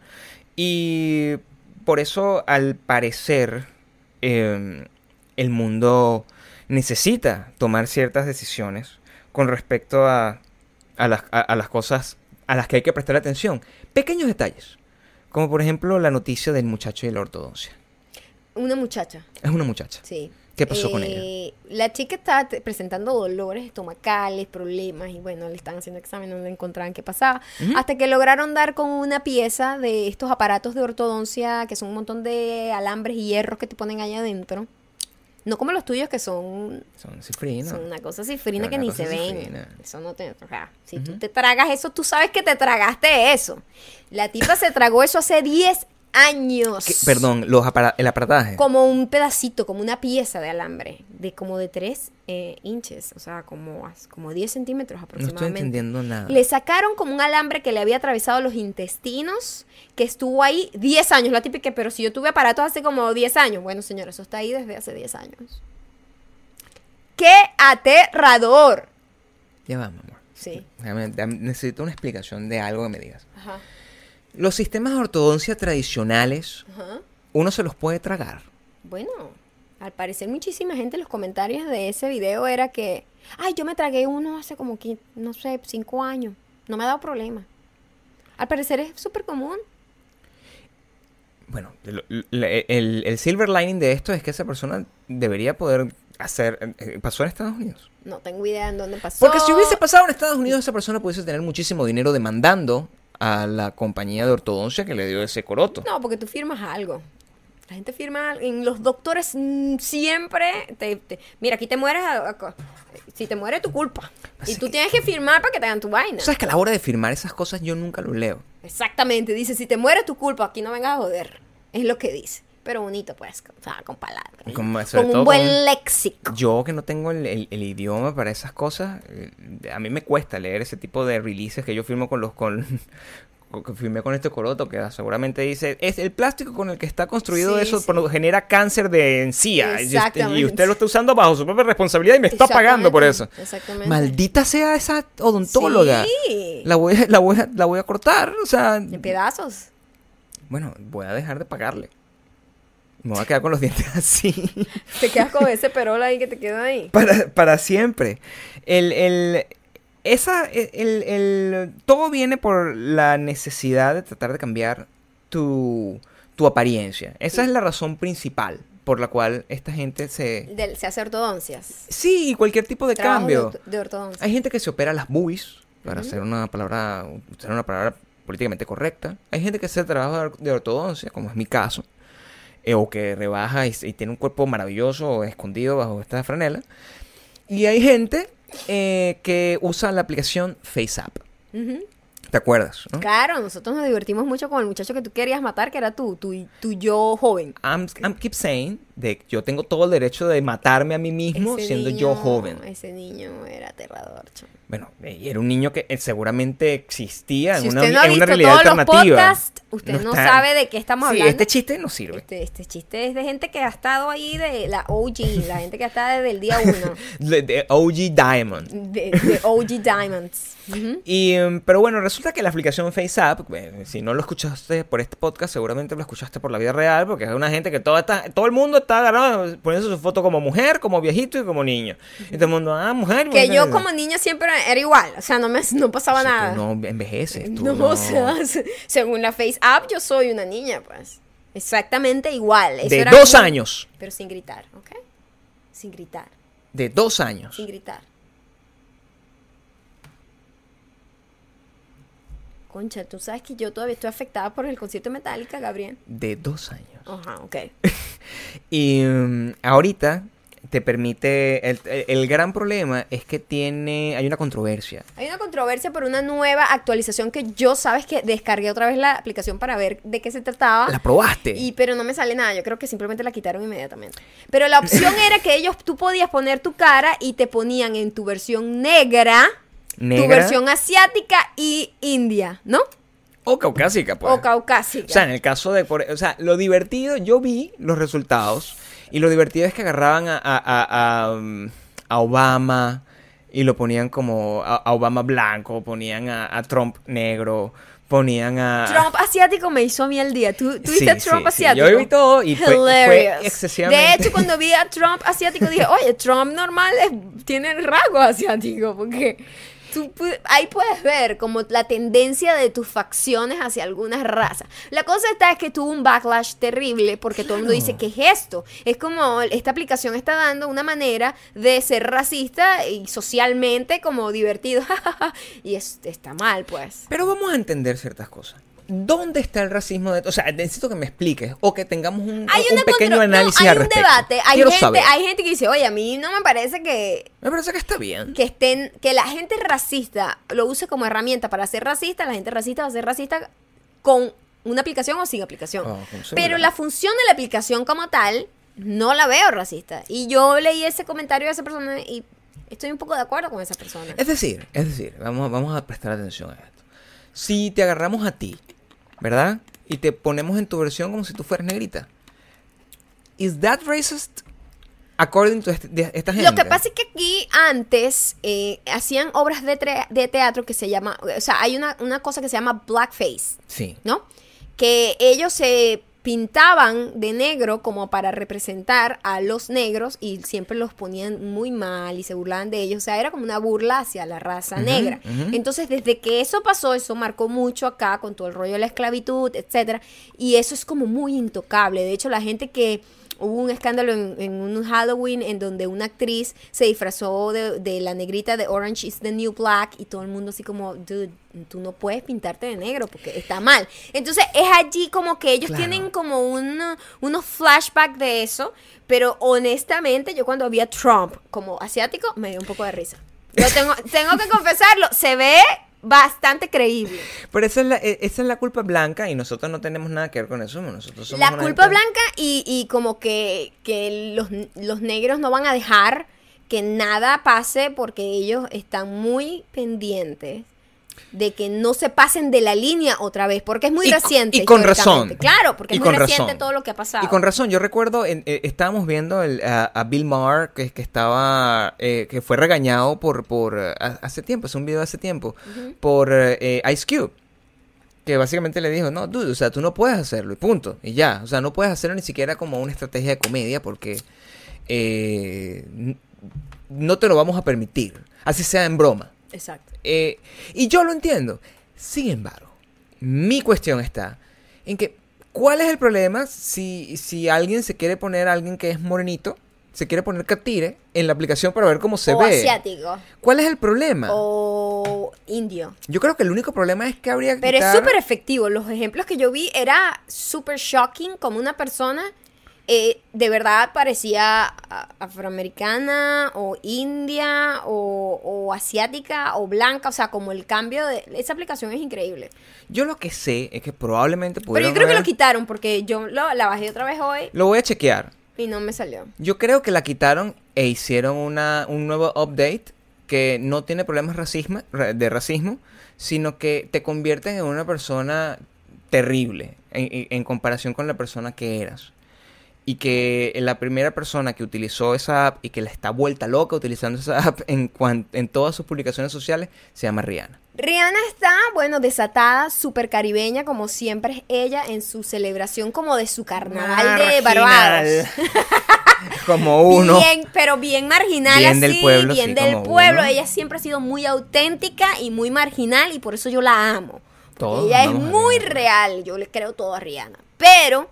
Y por eso, al parecer, eh, el mundo necesita tomar ciertas decisiones con respecto a, a las, a- a las cosas a las que hay que prestar atención. Pequeños detalles. Como por ejemplo la noticia del muchacho y la ortodoncia. Una muchacha, Es una muchacha. sí. ¿Qué pasó con Eh, La chica estaba presentando dolores estomacales, problemas, y bueno, le están haciendo examen, no le encontraban qué pasaba. Hasta que lograron dar con una pieza de estos aparatos de ortodoncia, que son un montón de alambres y hierros que te ponen allá adentro. No como los tuyos, que son, Son cifrinos. son una cosa cifrina que ni se ven. Eso no te. O sea, si tú Ujú. te tragas eso, tú sabes que te tragaste eso. La tipa se tragó eso hace 10 años. ¿Qué? Perdón, los apara- el aparataje. Como un pedacito, como una pieza de alambre, de como de 3 inches, o sea, como, como 10 centímetros No estoy aproximadamente. entendiendo nada. Le sacaron como un alambre que le había atravesado los intestinos, que estuvo ahí 10 años, la típica, pero si yo tuve aparatos hace como 10 años. Bueno, señor, eso está ahí desde hace 10 años. ¡Qué aterrador! Ya va, mi amor. Sí. Necesito una explicación de algo que me digas. Ajá. Los sistemas de ortodoncia tradicionales, Ajá. uno se los puede tragar. Bueno, al parecer muchísima gente en los comentarios de ese video era que, ay, yo me tragué uno hace como, que, no sé, cinco años. No me ha dado problema. Al parecer es súper común. Bueno, el, el silver lining de esto es que esa persona debería poder hacer... eh, ¿Pasó en Estados Unidos? No tengo idea en dónde pasó. Porque si hubiese pasado en Estados Unidos, esa persona pudiese tener muchísimo dinero demandando a la compañía de ortodoncia que le dio ese coroto. No, porque tú firmas algo. La gente firma algo. En los doctores mm, siempre te, te- mira, aquí te mueres. a- a- si te muere, tu culpa. Así y tú que- tienes que firmar para que te hagan tu vaina. ¿Sabes que a la hora de firmar esas cosas yo nunca lo leo? Exactamente. Dice, si te muere, tu culpa. Aquí no vengas a joder. Es lo que dice. Pero bonito, pues. O sea, con palabras. Con un buen con- léxico. Yo que no tengo el, el- el idioma para esas cosas, eh, a mí me cuesta leer ese tipo de releases que yo firmo con los con, [laughs] con- que firmé con este coroto que seguramente dice es el plástico con el que está construido Sí, eso sí. por- genera cáncer de encía y usted, y usted lo está usando bajo su propia responsabilidad y me está pagando por eso. Exactamente. Maldita sea esa odontóloga. Sí. La voy, a, la, voy a, la voy a cortar, o sea, En pedazos. bueno, voy a dejar de pagarle. Me voy a quedar con los dientes [laughs] así. Te quedas con ese perol ahí que te queda ahí. para, para siempre. El, el, esa, el, el- todo viene por la necesidad de tratar de cambiar tu, tu apariencia. Esa Sí. es la razón principal por la cual esta gente se... Se hace ortodoncias. Sí, y cualquier tipo de Trabajo cambio. De, de ortodoncia. Hay gente que se opera las boobies para Ujú. hacer una palabra, usar una palabra políticamente correcta. Hay gente que hace trabajo de ortodoncia, como es mi caso, eh, o que rebaja y, y tiene un cuerpo maravilloso escondido bajo esta franela. Y hay gente eh, que usa la aplicación FaceApp. Ujú. ¿Te acuerdas? no? Claro, nosotros nos divertimos mucho con el muchacho que tú querías matar, que era tú, tu, tu yo joven. I'm, I'm keep saying de yo tengo todo el derecho de matarme a mí mismo Ese siendo yo joven. Ese niño era aterrador, chamo. Bueno, y era un niño que eh, seguramente existía Si en una, no ha en una realidad todos los alternativa. podcasts, usted no, está- sabe de qué estamos Sí, hablando. este chiste no sirve. Este, este chiste es de gente que ha estado ahí de la OG, la gente que está desde el día uno, [laughs] De, de OG Diamond. de, de OG Diamonds. Y, em, pero bueno, resulta que la aplicación FaceApp, eh, si no lo escuchaste por este podcast, seguramente lo escuchaste por la vida real, porque es una gente que todo, está, todo el mundo está agarrado, poniendo su foto como mujer, como viejito y como niño. Y todo el mundo, ah, mujer. Que mujer". yo como niña siempre era igual, o sea, no me no pasaba nada. no envejeces. tú No, [laughs] no- o sea, se- según la Face App, yo soy una niña, pues. Exactamente igual. Eso De era dos muy- años. Pero sin gritar, ¿ok? Sin gritar, De dos años. sin gritar. Concha, tú sabes que yo todavía estoy afectada por el concierto de Metallica, Gabriel. De dos años. Ajá, ok. [laughs] Y mm, ahorita te permite. El, el- el gran problema es que tiene. Hay una controversia. Hay una controversia por una nueva actualización que yo, sabes que descargué otra vez la aplicación para ver de qué se trataba. ¿La probaste? Y pero no me sale nada, yo creo que simplemente la quitaron inmediatamente. Pero la opción [laughs] era que ellos, tú podías poner tu cara y te ponían en tu versión negra, tu versión asiática y india, ¿no? o caucásica, pues. O caucásica. O sea, en el caso de. o sea, lo divertido, yo vi los resultados. Y lo divertido es que agarraban a, a- a- a, a Obama y lo ponían como a, a Obama blanco, ponían a, a Trump negro, ponían a. Trump asiático me hizo a mí el día. ¿Tú, tú Sí, viste sí, Trump sí. asiático? Yo vi todo y fue- fue excesivamente- De hecho, cuando vi a Trump asiático dije, oye, Trump normal es- tiene rasgos asiáticos, porque tú ahí puedes ver como la tendencia de tus facciones hacia algunas razas. La cosa está es que tuvo un backlash terrible porque todo el mundo dice, ¿qué es esto? Es como esta aplicación está dando una manera de ser racista y socialmente como divertido. [laughs] y es- está mal, pues. Pero vamos a entender ciertas cosas. ¿Dónde está el racismo de O sea, necesito que me expliques o que tengamos un, Hay un pequeño no, análisis hay al un respecto. debate. Hay Quiero gente, saber. hay gente que dice, oye, a mí no me parece que, Me parece que está bien. que estén, que la gente racista lo use como herramienta para ser racista, la gente racista va a ser racista con una aplicación o sin aplicación. Oh, con Pero la función de la aplicación como tal, no la veo racista. Y yo leí ese comentario de esa persona y estoy un poco de acuerdo con esa persona. Es decir, es decir, vamos, vamos a prestar atención a esto. Si te agarramos a ti, ¿verdad? Y te ponemos en tu versión como si tú fueras negrita. ¿Is that racist? According to este- esta gente. Lo que pasa es que aquí antes eh, hacían obras de teatro que se llama, o sea, hay una, una cosa que se llama blackface. Sí. ¿no? Que ellos se pintaban de negro como para representar a los negros y siempre los ponían muy mal y se burlaban de ellos. O sea, era como una burla hacia la raza negra. Entonces, desde que eso pasó, eso marcó mucho acá con todo el rollo de la esclavitud, etcétera. Y eso es como muy intocable. De hecho, la gente que hubo un escándalo en, en un Halloween en donde una actriz se disfrazó de, de la negrita de Orange is the New Black y todo el mundo así como, dude, tú no puedes pintarte de negro porque está mal. Entonces es allí como que ellos Claro. tienen como un, unos flashbacks de eso, pero honestamente yo cuando vi a Trump como asiático me dio un poco de risa. Tengo, tengo que confesarlo, se ve bastante creíble. Pero esa es, la, e- esa es la culpa blanca y nosotros no tenemos nada que ver con eso. Nosotros somos La culpa gente- blanca y, y como que, que los, los negros no van a dejar que nada pase porque ellos están muy pendientes de que no se pasen de la línea otra vez, porque es muy Y reciente. y con razón. Claro, porque Y es muy reciente razón. todo lo que ha pasado. Y con razón, yo recuerdo, en- eh, estábamos viendo el- a, a Bill Maher, que, que estaba, eh, que fue regañado por, por ha- hace tiempo, es un video de hace tiempo, por eh, Ice Cube. Que básicamente le dijo, no, dude, o sea, tú no puedes hacerlo, y punto, y ya. O sea, no puedes hacerlo ni siquiera como una estrategia de comedia, porque eh, no te lo vamos a permitir, así sea en broma. Exacto. Eh, y yo lo entiendo. Sin embargo, mi cuestión está en que, ¿cuál es el problema si, si alguien se quiere poner a alguien que es morenito, se quiere poner catire en la aplicación para ver cómo se o ve? asiático. ¿Cuál es el problema? O indio. Yo creo que el único problema es que habría que Pero es súper efectivo. Los ejemplos que yo vi era súper shocking como una persona eh, de verdad parecía afroamericana o india o, o asiática o blanca. O sea, como el cambio de... Esa aplicación es increíble. Yo lo que sé es que probablemente Pero yo creo que lo quitaron porque yo lo- la bajé otra vez hoy. Lo voy a chequear. Y no me salió. Yo creo que la quitaron e hicieron una, un nuevo update que no tiene problemas racismo, ra- de racismo, sino que te convierten en una persona terrible en comparación con la persona que eras. Y que la primera persona que utilizó esa app y que la está vuelta loca utilizando esa app en, cuan- en todas sus publicaciones sociales se llama Rihanna. Rihanna está, bueno, desatada, súper caribeña, como siempre es ella, en su celebración como de su carnaval de Barbados. [laughs] Como uno. Bien, pero bien marginal Bien así, del pueblo, bien sí, del pueblo. uno. Ella siempre ha sido muy auténtica y muy marginal y por eso yo la amo. Todos ella es muy real, yo le creo todo a Rihanna. Pero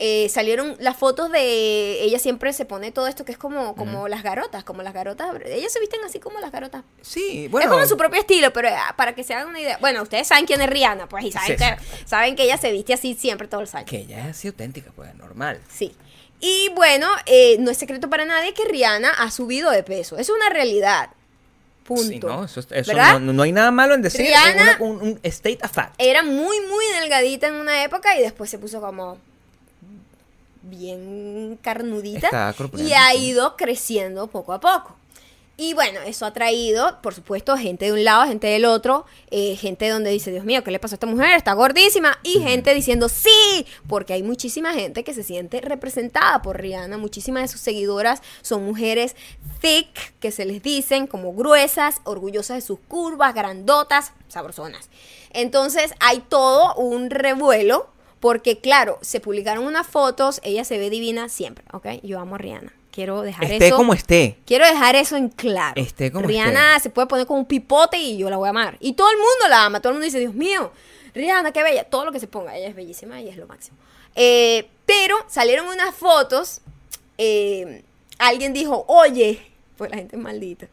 eh, salieron las fotos de ella siempre se pone todo esto que es como como las garotas, como las garotas, ellas se visten así como las garotas. Sí, bueno. es como su propio estilo, pero ah, para que se hagan una idea. Bueno, ustedes saben quién es Rihanna, pues y saben, Sí, que, saben que ella se viste así siempre todos los años. Que ella es así auténtica, pues normal. Sí. Y bueno, eh, no es secreto para nadie que Rihanna ha subido de peso. Es una realidad. Punto. Sí, no, eso, eso ¿Verdad? no, no hay nada malo en decir Rihanna- es una- un, un state of fact. Era muy, muy delgadita en una época y después se puso como bien carnudita. Y ha ido creciendo poco a poco. Y bueno, eso ha traído, por supuesto, gente de un lado, gente del otro, eh, gente donde dice, Dios mío, ¿qué le pasó a esta mujer? Está gordísima. Y gente diciendo, sí, porque hay muchísima gente que se siente representada por Rihanna. Muchísimas de sus seguidoras son mujeres thick, que se les dicen como gruesas, orgullosas de sus curvas, grandotas, sabrosonas. Entonces hay todo un revuelo, porque claro, se publicaron unas fotos, ella se ve divina siempre, ¿ok? Yo amo a Rihanna. Quiero dejar Esté eso. como esté. Quiero dejar eso en claro. Esté como Rihanna se puede poner como un pipote y yo la voy a amar. Y todo el mundo la ama. Todo el mundo dice, Dios mío, Rihanna, qué bella. Todo lo que se ponga. Ella es bellísima y es lo máximo. Eh, pero salieron unas fotos. eh, alguien dijo, oye, pues la gente es maldita.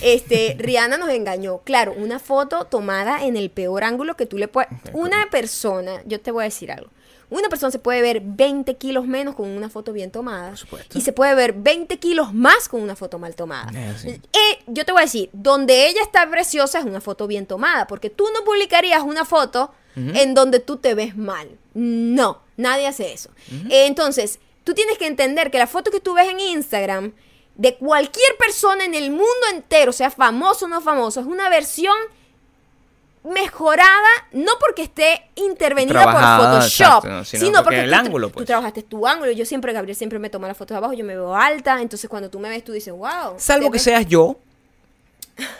Este, [laughs] Rihanna nos engañó. Claro, una foto tomada en el peor ángulo que tú le puedes. Una persona, yo te voy a decir algo. Una persona se puede ver 20 kilos menos con una foto bien tomada. Por supuesto. Y se puede ver 20 kilos más con una foto mal tomada. Sí. Eh, yo te voy a decir, donde ella está preciosa es una foto bien tomada, porque tú no publicarías una foto en donde tú te ves mal. No, nadie hace eso. Eh, entonces, tú tienes que entender que la foto que tú ves en Instagram de cualquier persona en el mundo entero, sea famoso o no famoso, es una versión mejorada, no porque esté intervenida por Photoshop, exacto, sino sino, porque porque el tú, pues. trabajaste tu ángulo. Yo siempre, Gabriel, siempre me toma la foto de abajo, yo me veo alta, entonces cuando tú me ves, tú dices, wow. Salvo que ves- seas yo,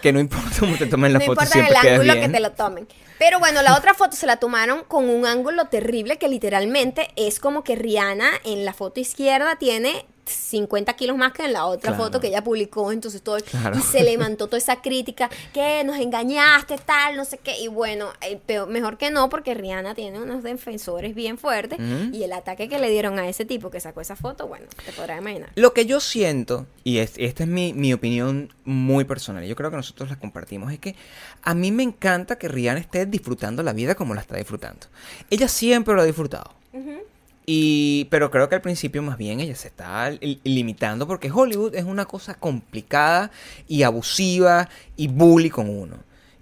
que no importa cómo te tomen la [laughs] no foto, importa siempre el ángulo bien. que te lo tomen. Pero bueno, la otra foto se la tomaron con un ángulo terrible que literalmente es como que Rihanna en la foto izquierda tiene 50 kilos más que en la otra Claro. foto que ella publicó. Entonces todo Claro. y se levantó toda esa crítica que nos engañaste, tal, no sé qué. Y bueno, eh, peor- mejor que no, porque Rihanna tiene unos defensores bien fuertes. Y el ataque que le dieron a ese tipo que sacó esa foto, bueno, te podrás imaginar. Lo que yo siento, y es- esta es mi, mi opinión muy personal, y yo creo que nosotros la compartimos, es que a mí me encanta que Rihanna esté disfrutando la vida como la está disfrutando. Ella siempre lo ha disfrutado. Y, pero creo que al principio más bien ella se está li- limitando porque Hollywood es una cosa complicada y abusiva y bully con uno.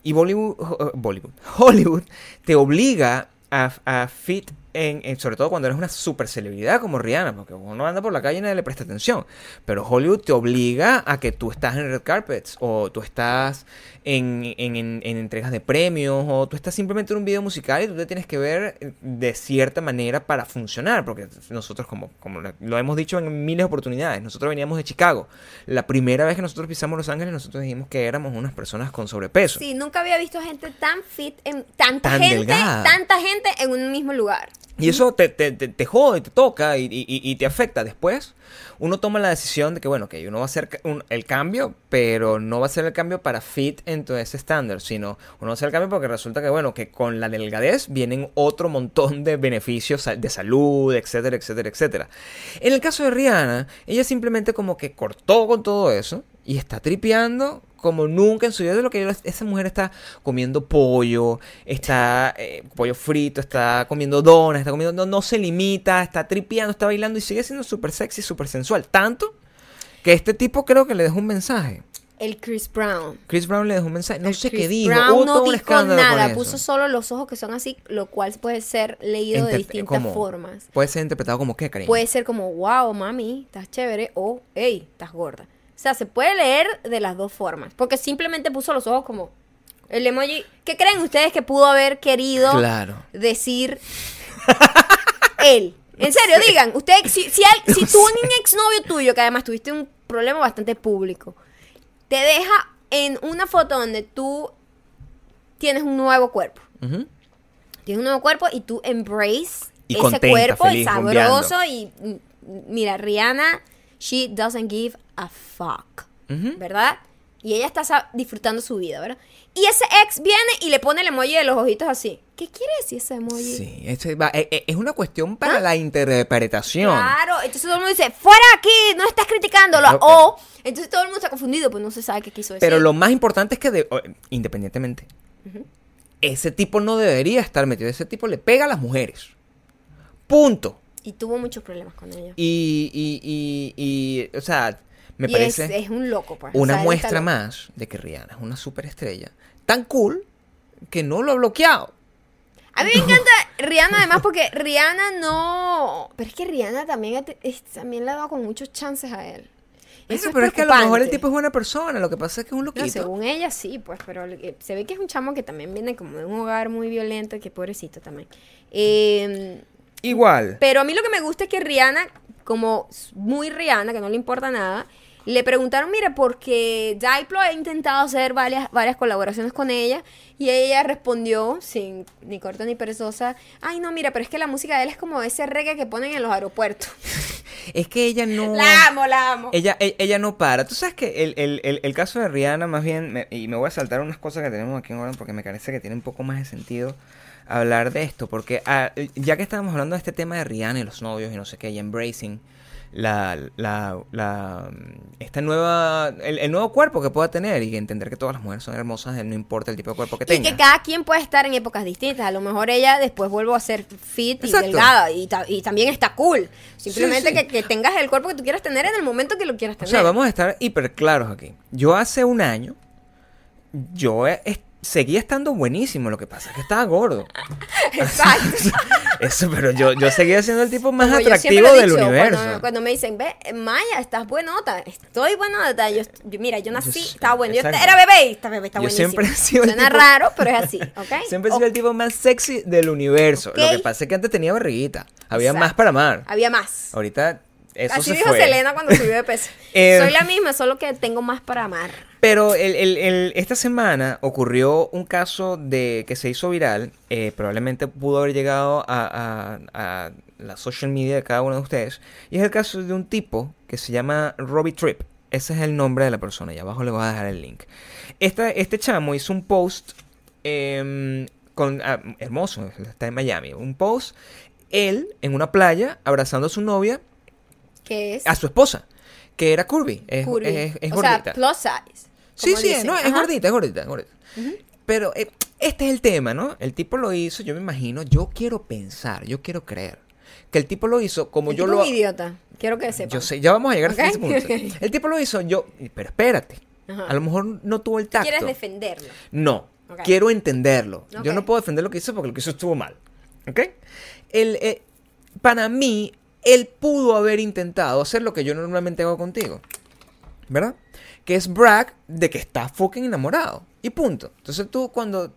Y Bollywood, ho- Bollywood, [laughs] Hollywood te obliga a, a fit en, en- sobre todo cuando eres una super celebridad como Rihanna, porque uno anda por la calle y nadie le presta atención. Pero Hollywood te obliga a que tú estás en red carpets, o tú estás en, en- en- en entregas de premios, o tú estás simplemente en un video musical y tú te tienes que ver de cierta manera para funcionar, porque nosotros, como, como lo hemos dicho en miles de oportunidades, nosotros veníamos de Chicago. La primera vez que nosotros pisamos Los Ángeles, nosotros dijimos que éramos unas personas con sobrepeso. Sí, nunca había visto gente tan fit, en, tanta Tan gente, delgada. tanta gente en un mismo lugar. Y eso te, te, te, jode, te toca y, y- te afecta. Después, uno toma la decisión de que, bueno, que uno va a hacer el cambio, pero no va a ser el cambio para fit en todo ese estándar, sino uno va a hacer el cambio porque resulta que, bueno, que con la delgadez vienen otro montón de beneficios de salud, etcétera, etcétera, etcétera. En el caso de Rihanna, ella simplemente como que cortó con todo eso y está tripeando como nunca en su vida de lo que esa mujer está comiendo pollo, está eh, pollo frito, está comiendo donas, está comiendo, no, no se limita, está tripeando, está bailando y sigue siendo súper sexy, súper sensual. Tanto que este tipo creo que le dejó un mensaje. El Chris Brown. Chris Brown le dejó un mensaje, no El sé Chris qué dijo. Brown hubo no todo dijo nada, puso solo los ojos que son así, lo cual puede ser leído de distintas ¿cómo? formas. Puede ser interpretado como qué, cariño. Puede ser como, wow, mami, estás chévere, o, hey, estás gorda. O sea, se puede leer de las dos formas, porque simplemente puso los ojos como el emoji. ¿Qué creen ustedes que pudo haber querido Claro. decir él? En serio, digan, usted, si, si, al- si tú, un exnovio tuyo, que además tuviste un problema bastante público, te deja en una foto donde tú tienes un nuevo cuerpo. Tienes un nuevo cuerpo y tú embrace Y ese contenta, cuerpo feliz, sabroso y mira, Rihanna, she doesn't give a fuck. ¿verdad? Y ella está disfrutando su vida, ¿verdad? Y ese ex viene y le pone el emoji de los ojitos así. ¿Qué quiere decir ese emoji? Sí, ese va- eh, eh, es una cuestión para ¿Ah? la interpretación. Claro, entonces todo el mundo dice, fuera aquí, no estás criticándolo. O, entonces todo el mundo está confundido, pues no se sabe qué quiso decir. Pero lo más importante es que, de- independientemente, ese tipo no debería estar metido. Ese tipo le pega a las mujeres. Punto. Y tuvo muchos problemas con ella. Y, y, y, y, o sea, me y parece es, es un loco, pues. una O sea, muestra más de que Rihanna es una superestrella tan cool que no lo ha bloqueado. A mí me encanta Rihanna además [laughs] porque Rihanna no... Pero es que Rihanna también, es- también le ha dado con muchos chances a él. Eso pero es que a lo mejor el tipo es buena persona, lo que pasa es que es un No, loquito. según ella sí, pues, pero eh, se ve que es un chamo que también viene como de un hogar muy violento, que pobrecito también. Eh, Igual. pero a mí lo que me gusta es que Rihanna, como muy Rihanna, que no le importa nada, le preguntaron, mira, porque Diplo ha intentado hacer varias, varias colaboraciones con ella y ella respondió, sin ni corta ni perezosa, ay no, mira, pero es que la música de él es como ese reggae que ponen en los aeropuertos. [laughs] Es que ella no... La amo, la amo. Ella, e- ella no para. Tú sabes que el, el- el- el caso de Rihanna, más bien, me- y me voy a saltar unas cosas que tenemos aquí en porque me parece que tiene un poco más de sentido hablar de esto. Porque ah, ya que estábamos hablando de este tema de Rihanna y los novios y no sé qué, y embracing la, la, la, esta nueva, el, el nuevo cuerpo que pueda tener y entender que todas las mujeres son hermosas, no importa el tipo de cuerpo que Y tenga. que cada quien puede estar en épocas distintas. A lo mejor ella después vuelve a ser fit y delgada y, ta- y también está cool. Simplemente Sí, sí. Que, que tengas el cuerpo que tú quieras tener en el momento que lo quieras O tener. sea, vamos a estar hiper claros aquí. Yo hace un año, yo eh, es- seguía estando buenísimo, lo que pasa es que estaba gordo. [laughs] Exacto. [laughs] Eso, pero yo, yo seguía siendo el tipo más Como atractivo del universo. Cuando, cuando me dicen, ve, Maya, estás buenota. Estoy buenota. Yo, yo- mira, yo nací, estaba bueno. Yo era bebé y esta bebé está Yo siempre he sido Suena tipo- raro, pero es así, [laughs] ¿ok? Siempre he sido el tipo más sexy del universo. Lo que pasa es que antes tenía barriguita. Había Exacto. más para amar. Había más. Ahorita eso Así se dijo fue. Selena cuando subió de peso. Eh, Soy la misma, solo que tengo más para amar. Pero el- el- el- esta semana ocurrió un caso de que se hizo viral. eh, probablemente pudo haber llegado a, a- a la social media de cada uno de ustedes. Y es el caso de un tipo que se llama Robbie Tripp. Ese es el nombre de la persona. Y abajo le voy a dejar el link. Esta- este chamo hizo un post em, con, ah, hermoso. Está en Miami. Un post. Él en una playa abrazando a su novia, ¿Qué es? a su esposa, que era curvy. Es, Curvy. es- es o gordita. sea, plus size. Sí, sí, dicen. no, es Ajá. gordita, es gordita, es gordita. Pero eh, este es el tema, ¿no? El tipo lo hizo, yo me imagino, yo quiero pensar, yo quiero creer que el tipo lo hizo como El yo tipo lo... es un idiota. Quiero que sepan. Yo sé, ya vamos a llegar hasta Ok, ese punto. [laughs] El tipo lo hizo, yo... Pero espérate, Ajá. a lo mejor no tuvo el tacto. Quieres defenderlo. No, quiero entenderlo. Yo no puedo defender lo que hizo porque lo que hizo estuvo mal. ¿Ok? El, eh, para mí, él pudo haber intentado hacer lo que yo normalmente hago contigo. ¿Verdad? Que es brag de que estás fucking enamorado. Y punto. Entonces tú cuando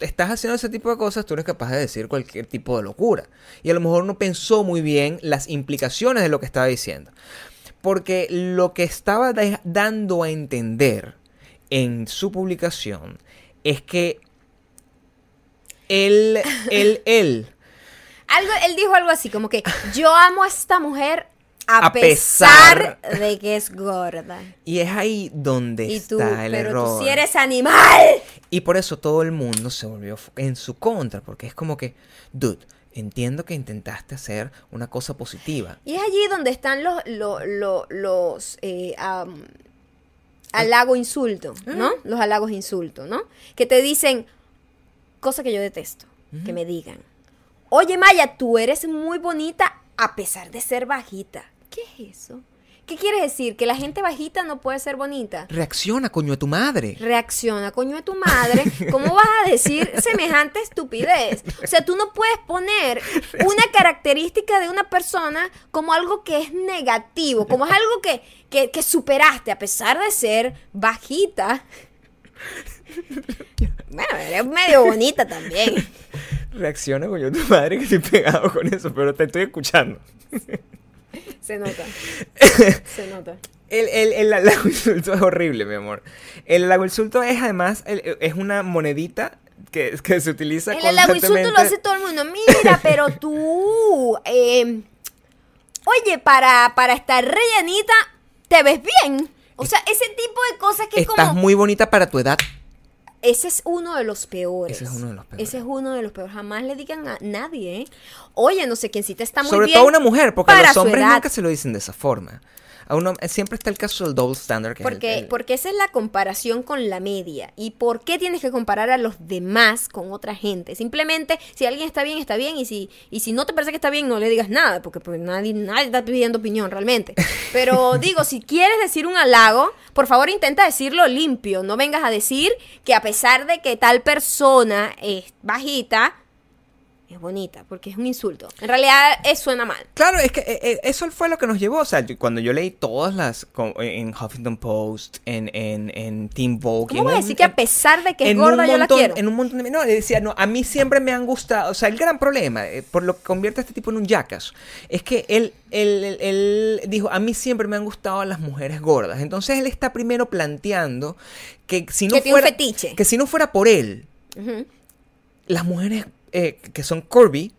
estás haciendo ese tipo de cosas, tú eres capaz de decir cualquier tipo de locura. Y a lo mejor no pensó muy bien las implicaciones de lo que estaba diciendo. Porque lo que estaba da- dando a entender en su publicación es que él, [laughs] él, él, Algo, él dijo algo así, como que yo amo a esta mujer a, A pesar, pesar. de que es gorda. y es ahí donde Y tú, está el pero error. tú sí eres animal. Y por eso todo el mundo se volvió en su contra, porque es como que, dude, entiendo que intentaste hacer una cosa positiva. Y es allí donde están los, lo- lo- los eh, halago insulto, ¿no? Los halagos insulto, ¿no? Que te dicen cosa que yo detesto, que me digan. Oye, Maya, tú eres muy bonita a pesar de ser bajita. ¿Qué es eso? ¿Qué quieres decir? ¿Que la gente bajita no puede ser bonita? Reacciona, coño, a tu madre. Reacciona, coño, de tu madre. ¿Cómo vas a decir [laughs] semejante estupidez? O sea, tú no puedes poner una característica de una persona como algo que es negativo, como es algo que, que, que superaste, a pesar de ser bajita. Bueno, eres medio bonita también. Reacciona, coño, a tu madre que estoy pegado con eso, pero te estoy escuchando. Se nota. [laughs] Se nota. El, el, el halago insulto es horrible, mi amor. El halago insulto es además, el- es una monedita que, que se utiliza El halago insulto lo constantemente. hace todo el mundo. Mira, pero tú. eh, oye, para, para estar rellenita, ¿te ves bien? O sea, ese tipo de cosas que es Estás como. muy bonita para tu edad. Ese es uno de los peores. Ese es uno de los peores. Ese es uno de los peores. Jamás le digan a nadie, ¿eh? Oye, no sé quién sí te está muy Sobre bien. todo a una mujer, porque a los hombres nunca se lo dicen de esa forma. A uno, siempre está el caso del double standard. Que es el- Porque, el- porque esa es la comparación con la media. ¿Y por qué tienes que comparar a los demás con otra gente? Simplemente, si alguien está bien, está bien. Y si, y si no te parece que está bien, no le digas nada. Porque pues, nadie, nadie está pidiendo opinión realmente. [laughs] Pero digo, si quieres decir un halago, por favor intenta decirlo limpio. No vengas a decir que a pesar de que tal persona es bajita, es bonita. Porque es un insulto. En realidad, suena mal. Claro, es que eh, eh, eso fue lo que nos llevó. O sea, yo- cuando yo leí todas las. En Huffington Post, en, en, en Teen Vogue. ¿Cómo voy a decir que a pesar de que es gorda, un yo la montón- quiero? En un montón de... No, le decía, no, a mí siempre me han gustado... O sea, el gran problema, eh, por lo que convierte a este tipo en un yacas, es que él, él, él- él dijo, a mí siempre me han gustado las mujeres gordas. Entonces él está primero planteando que si no Que tiene un fuera... fetiche. Que si no fuera por él, las mujeres eh, que son curvy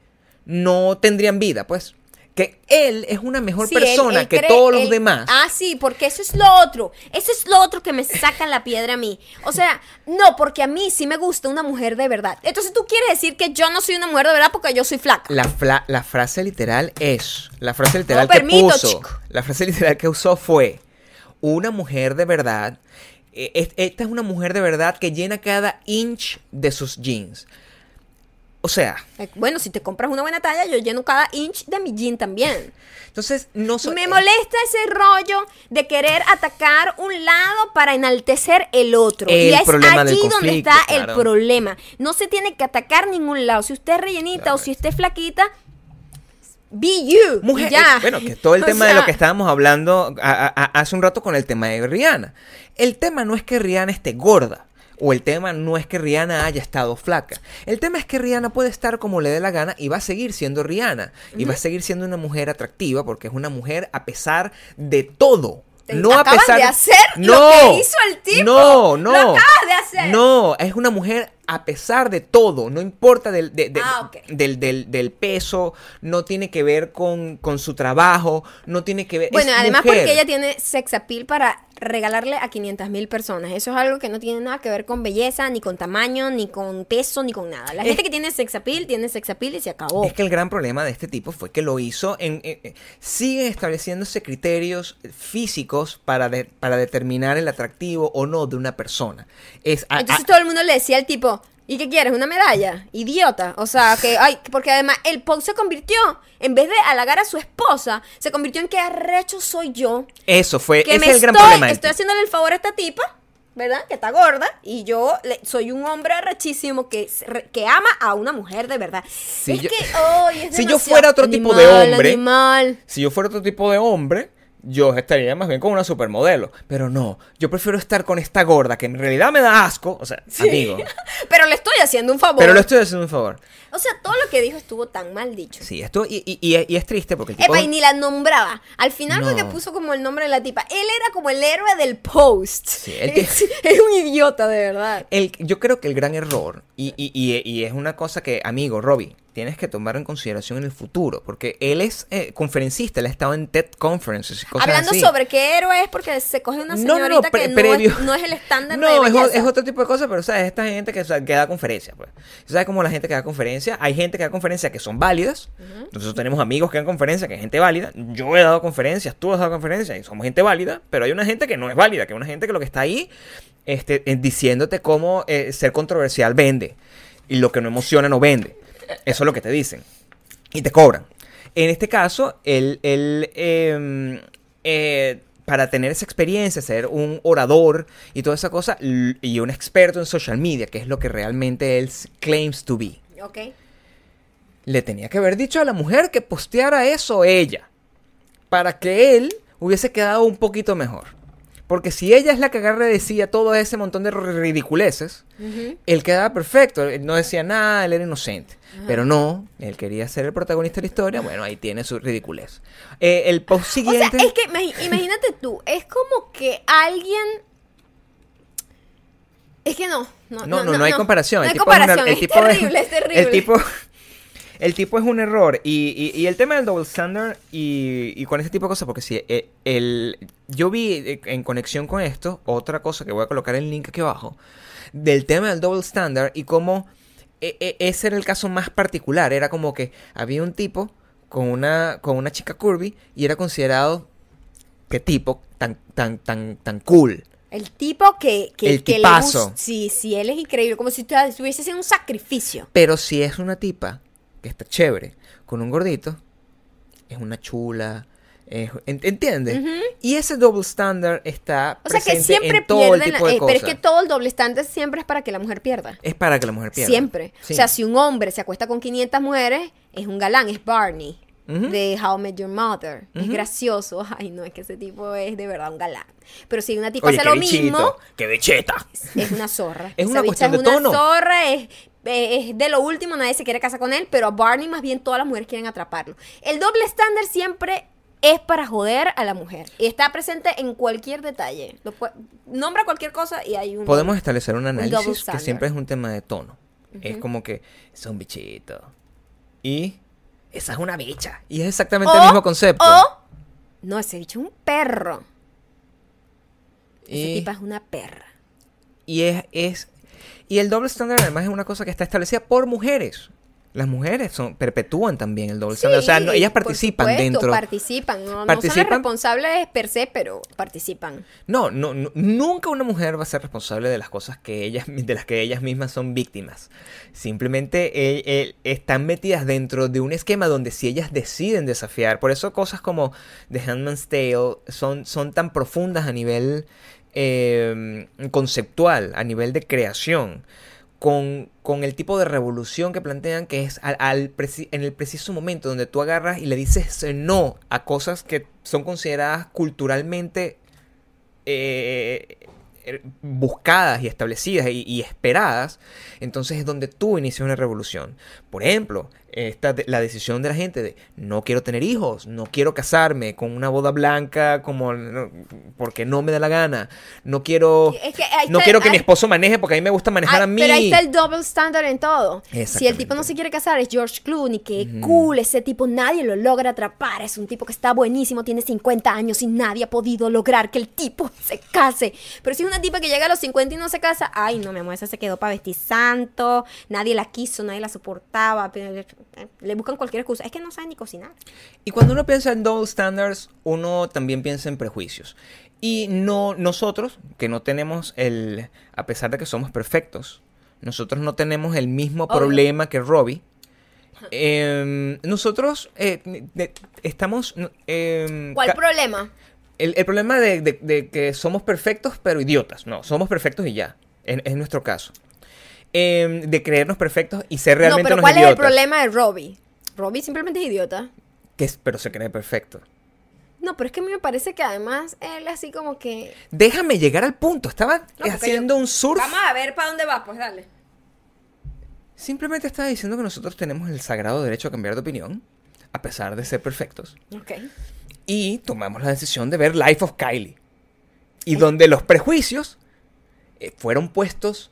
no tendrían vida, pues. Que él es una mejor Sí, persona él que cree- todos los él- demás. Ah, sí, porque eso es lo otro. Eso es lo otro que me saca la piedra a mí. O sea, no, porque a mí sí me gusta una mujer de verdad. Entonces tú quieres decir que yo no soy una mujer de verdad porque yo soy flaca. La, fla- la frase literal es, la frase literal No que permito, puso, chico. la frase literal que usó fue, una mujer de verdad, eh, es- esta es una mujer de verdad que llena cada inch de sus jeans. O sea, Eh, Bueno, si te compras una buena talla, yo lleno cada inch de mi jean también. entonces no so- Me molesta ese rollo de querer atacar un lado para enaltecer el otro. El y es problema del allí donde está claro. el problema. No se tiene que atacar ningún lado. Si usted es rellenita Claro. o si usted es flaquita, be you. Mujer, ya. eh, bueno, que todo el [laughs] O tema de lo que estábamos hablando a- a- a- hace un rato con el tema de Rihanna. El tema no es que Rihanna esté gorda. O el tema no es que Rihanna haya estado flaca. El tema es que Rihanna puede estar como le dé la gana y va a seguir siendo Rihanna. Y va a seguir siendo una mujer atractiva porque es una mujer a pesar de todo. Te No a acabas pesar de hacer no, lo que hizo el tipo. No, no. Lo acabas de hacer. No, es una mujer a pesar de todo. No importa del, de- de- Ah, del, del- del peso, no tiene que ver con, con su trabajo, no tiene que ver. Bueno, es además mujer. porque ella tiene sex appeal para regalarle a 500 mil personas. Eso es algo que no tiene nada que ver con belleza, ni con tamaño, ni con peso, ni con nada. La Es- gente que tiene sex appeal, tiene sex appeal y se acabó. Es que el gran problema de este tipo fue que lo hizo en... en- estableciéndose criterios físicos para, de- para determinar el atractivo o no de una persona. Es, a- Entonces a- todo el mundo le decía al tipo, ¿y qué quieres? ¿Una medalla? Idiota. O sea, que, ay, porque además el post se convirtió, en vez de halagar a su esposa, se convirtió en que arrecho soy yo. eso fue... Que Ese me es el gran estoy, problema. estoy haciéndole el favor a esta tipa, ¿verdad? Que está gorda. Y yo le- soy un hombre arrechísimo que, que ama a una mujer de verdad. Si es yo- que, ay, es si yo fuera otro tipo de Animal, hombre, Animal. Si yo fuera otro tipo de hombre, yo estaría más bien con una supermodelo. Pero no, yo prefiero estar con esta gorda que en realidad me da asco. O sea, amigo. [laughs] Pero le estoy haciendo un favor. Pero le estoy haciendo un favor. O sea, todo lo que dijo estuvo tan mal dicho. Sí, esto y, y- y es- y es triste porque el tipo... Epa, y ni la nombraba. Al final fue No. que puso como el nombre de la tipa. Él era como el héroe del post. Sí, él te- es, es un idiota, de verdad. El- yo creo que el gran error, y, y- y- y es una cosa que, amigo, Robbie, tienes que tomar en consideración en el futuro, porque él es eh, conferencista, él ha estado en TED Conferences y cosas Hablando así. sobre qué héroe es porque se coge una No, no, señorita no, pre- que no, previo. es, no es el estándar No, de es, es otro tipo de cosas, pero sabes, esta gente que, o sea, que da conferencias, pues. ¿Sabes cómo la gente que da conferencias? Hay gente que da conferencias que son válidas. Nosotros tenemos amigos que dan conferencias, que es gente válida. Yo he dado conferencias, tú has dado conferencias y somos gente válida, pero hay una gente que no es válida, que es una gente que lo que está ahí este, diciéndote cómo eh, ser controversial vende y lo que no emociona no vende. Eso es lo que te dicen. Y te cobran. En este caso, él, él, em, eh, para tener esa experiencia, ser un orador y toda esa cosa, y un experto en social media, que es lo que realmente él claims to be, le tenía que haber dicho a la mujer que posteara eso ella, para que él hubiese quedado un poquito mejor. Porque si ella es la que agarra y decía todo ese montón de ridiculeces, Ujú. él quedaba perfecto, él no decía nada, él era inocente. Pero no, él quería ser el protagonista de la historia, bueno, ahí tiene su ridiculez. Eh, el post O siguiente... sea, es que imagínate tú, es como que alguien. Es que no. No, No, no, no, hay comparación. No el hay es una- el es tipo terrible, es terrible. El tipo, el tipo es un error. Y, y- y el tema del double standard y, y con este tipo de cosas, porque si eh, el, yo vi eh, en conexión con esto, otra cosa que voy a colocar el link aquí abajo, del tema del double standard y cómo eh, eh, ese era el caso más particular. Era como que había un tipo con una, con una chica curvy y era considerado qué tipo tan, tan, tan, tan cool. El tipo que, que, El que le tipazo. gusta. Sí, sí, él es increíble. Como si estu- estuviese haciendo un sacrificio. Pero si es una tipa que está chévere con un gordito, es una chula. es- en- ¿Entiendes? Y ese double standard está O sea que siempre en todo el de eh, pero es que todo el doble estándar siempre es para que la mujer pierda. Es para que la mujer pierda. Siempre. Sí. O sea, si un hombre se acuesta con 500 mujeres, es un galán, es Barney. Ujú. De How I Met Your Mother. Es gracioso. [laughs] Ay, no, es que ese tipo es de verdad un galán. Pero si una tipa Oye, hace qué lo bichito, mismo, ¡Qué bicheta! es una zorra. Es Esa una es una tono. zorra, es, es de lo último, nadie se quiere casar con él, pero a Barney más bien todas las mujeres quieren atraparlo. El doble estándar siempre es para joder a la mujer. Y está presente en cualquier detalle. Lo nombra cualquier cosa y hay un... Podemos establecer un análisis que siempre es un tema de tono. Es como que es un bichito. Y esa es una bicha. Y es exactamente el mismo concepto. O, no, ese bicho es un perro. Esa y, tipa es una perra. y es, es y el doble estándar además es una cosa que está establecida por mujeres. Las mujeres son perpetúan también el doble estándar. O sea, no- Sí, ellas por participan supuesto, dentro. Participan, no, no son Participan. las responsables per se, pero participan. No, no, no, nunca una mujer va a ser responsable de las cosas que ellas, de las que ellas mismas son víctimas. Simplemente eh, eh, están metidas dentro de un esquema donde si ellas deciden desafiar, por eso cosas como The Handmaid's Tale son, son tan profundas a nivel eh, conceptual, a nivel de creación. Con, con el tipo de revolución que plantean, que es al, en el preciso momento donde tú agarras y le dices no a cosas que son consideradas culturalmente eh, buscadas y establecidas y, y esperadas, entonces es donde tú inicias una revolución. Por ejemplo, esta, la decisión de la gente de no quiero tener hijos, no quiero casarme con una boda blanca como no, porque no me da la gana, no quiero Es que no está- quiero que mi esposo maneje porque a mí me gusta manejar a mí. Pero ahí está el double standard en todo. Si el tipo no se quiere casar, es George Clooney, que cool, ese tipo nadie lo logra atrapar, es un tipo que está buenísimo, tiene 50 años y nadie ha podido lograr que el tipo [laughs] se case. Pero si es una tipa que llega a los 50 y no se casa, ay no, mi amor, esa se quedó para vestir santo, nadie la quiso, nadie la soportaba, eh, le buscan cualquier excusa, es que no sabe ni cocinar. Y cuando uno piensa en double standards, uno también piensa en prejuicios. Y no nosotros, que no tenemos el, a pesar de que somos perfectos, nosotros no tenemos el mismo Obvio. problema que Robbie. Em, nosotros eh, de- estamos... em, ¿Cuál problema? el, el problema de, de- de que somos perfectos pero idiotas. No, somos perfectos y ya. Es nuestro caso. Em, de creernos perfectos y ser No, realmente pero unos ¿cuál es el problema de Robbie? Robbie simplemente es idiota. Que es- pero se cree perfecto. No, pero es que a mí me parece que además él así como que... Déjame llegar al punto. Estaba No, haciendo yo- un surf. Vamos a ver para dónde va, pues dale. Simplemente estaba diciendo que nosotros tenemos el sagrado derecho a cambiar de opinión, a pesar de ser perfectos. Ok. Y tomamos la decisión de ver Life of Kylie. Y donde los prejuicios eh, fueron puestos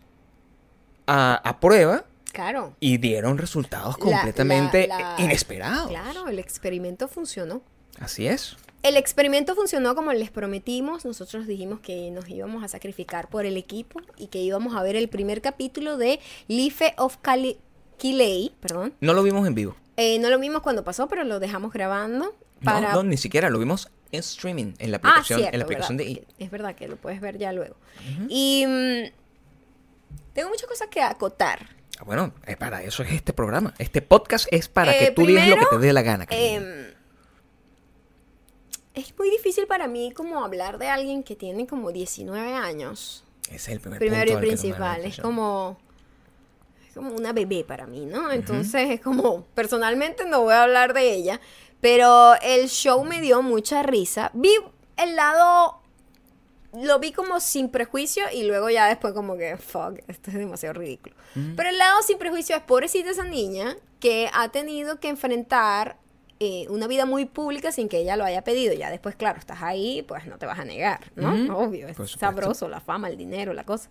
a, a prueba Claro. y dieron resultados completamente la- la- inesperados. Claro, el experimento funcionó. Así es. El experimento funcionó como les prometimos. Nosotros dijimos que nos íbamos a sacrificar por el equipo y que íbamos a ver el primer capítulo de Life of Cali Kiley, perdón. No lo vimos en vivo. Eh, no lo vimos cuando pasó, pero lo dejamos grabando No, para No, ni siquiera lo vimos en streaming, en la Ah, aplicación, cierto, en la aplicación ¿verdad? de Porque Es verdad que lo puedes ver ya luego. Y mm, tengo muchas cosas que acotar. Ah, Bueno, es para eso es este programa. Este podcast es para Eh, que tú digas lo que te dé la gana. Em, es muy difícil para mí como hablar de alguien que tiene como 19 años. Es el primer Primero punto y principal. Es como. Es como una bebé para mí, ¿no? Entonces es como. Personalmente no voy a hablar de ella. Pero el show me dio mucha risa. Vi el lado. Lo vi como sin prejuicio y luego ya después como que, fuck, esto es demasiado ridículo. Pero el lado sin prejuicio es pobrecita esa niña que ha tenido que enfrentar eh, una vida muy pública sin que ella lo haya pedido. Ya después, claro, estás ahí, pues no te vas a negar, ¿no? Ujú. Obvio, es sabroso, la fama, el dinero, la cosa.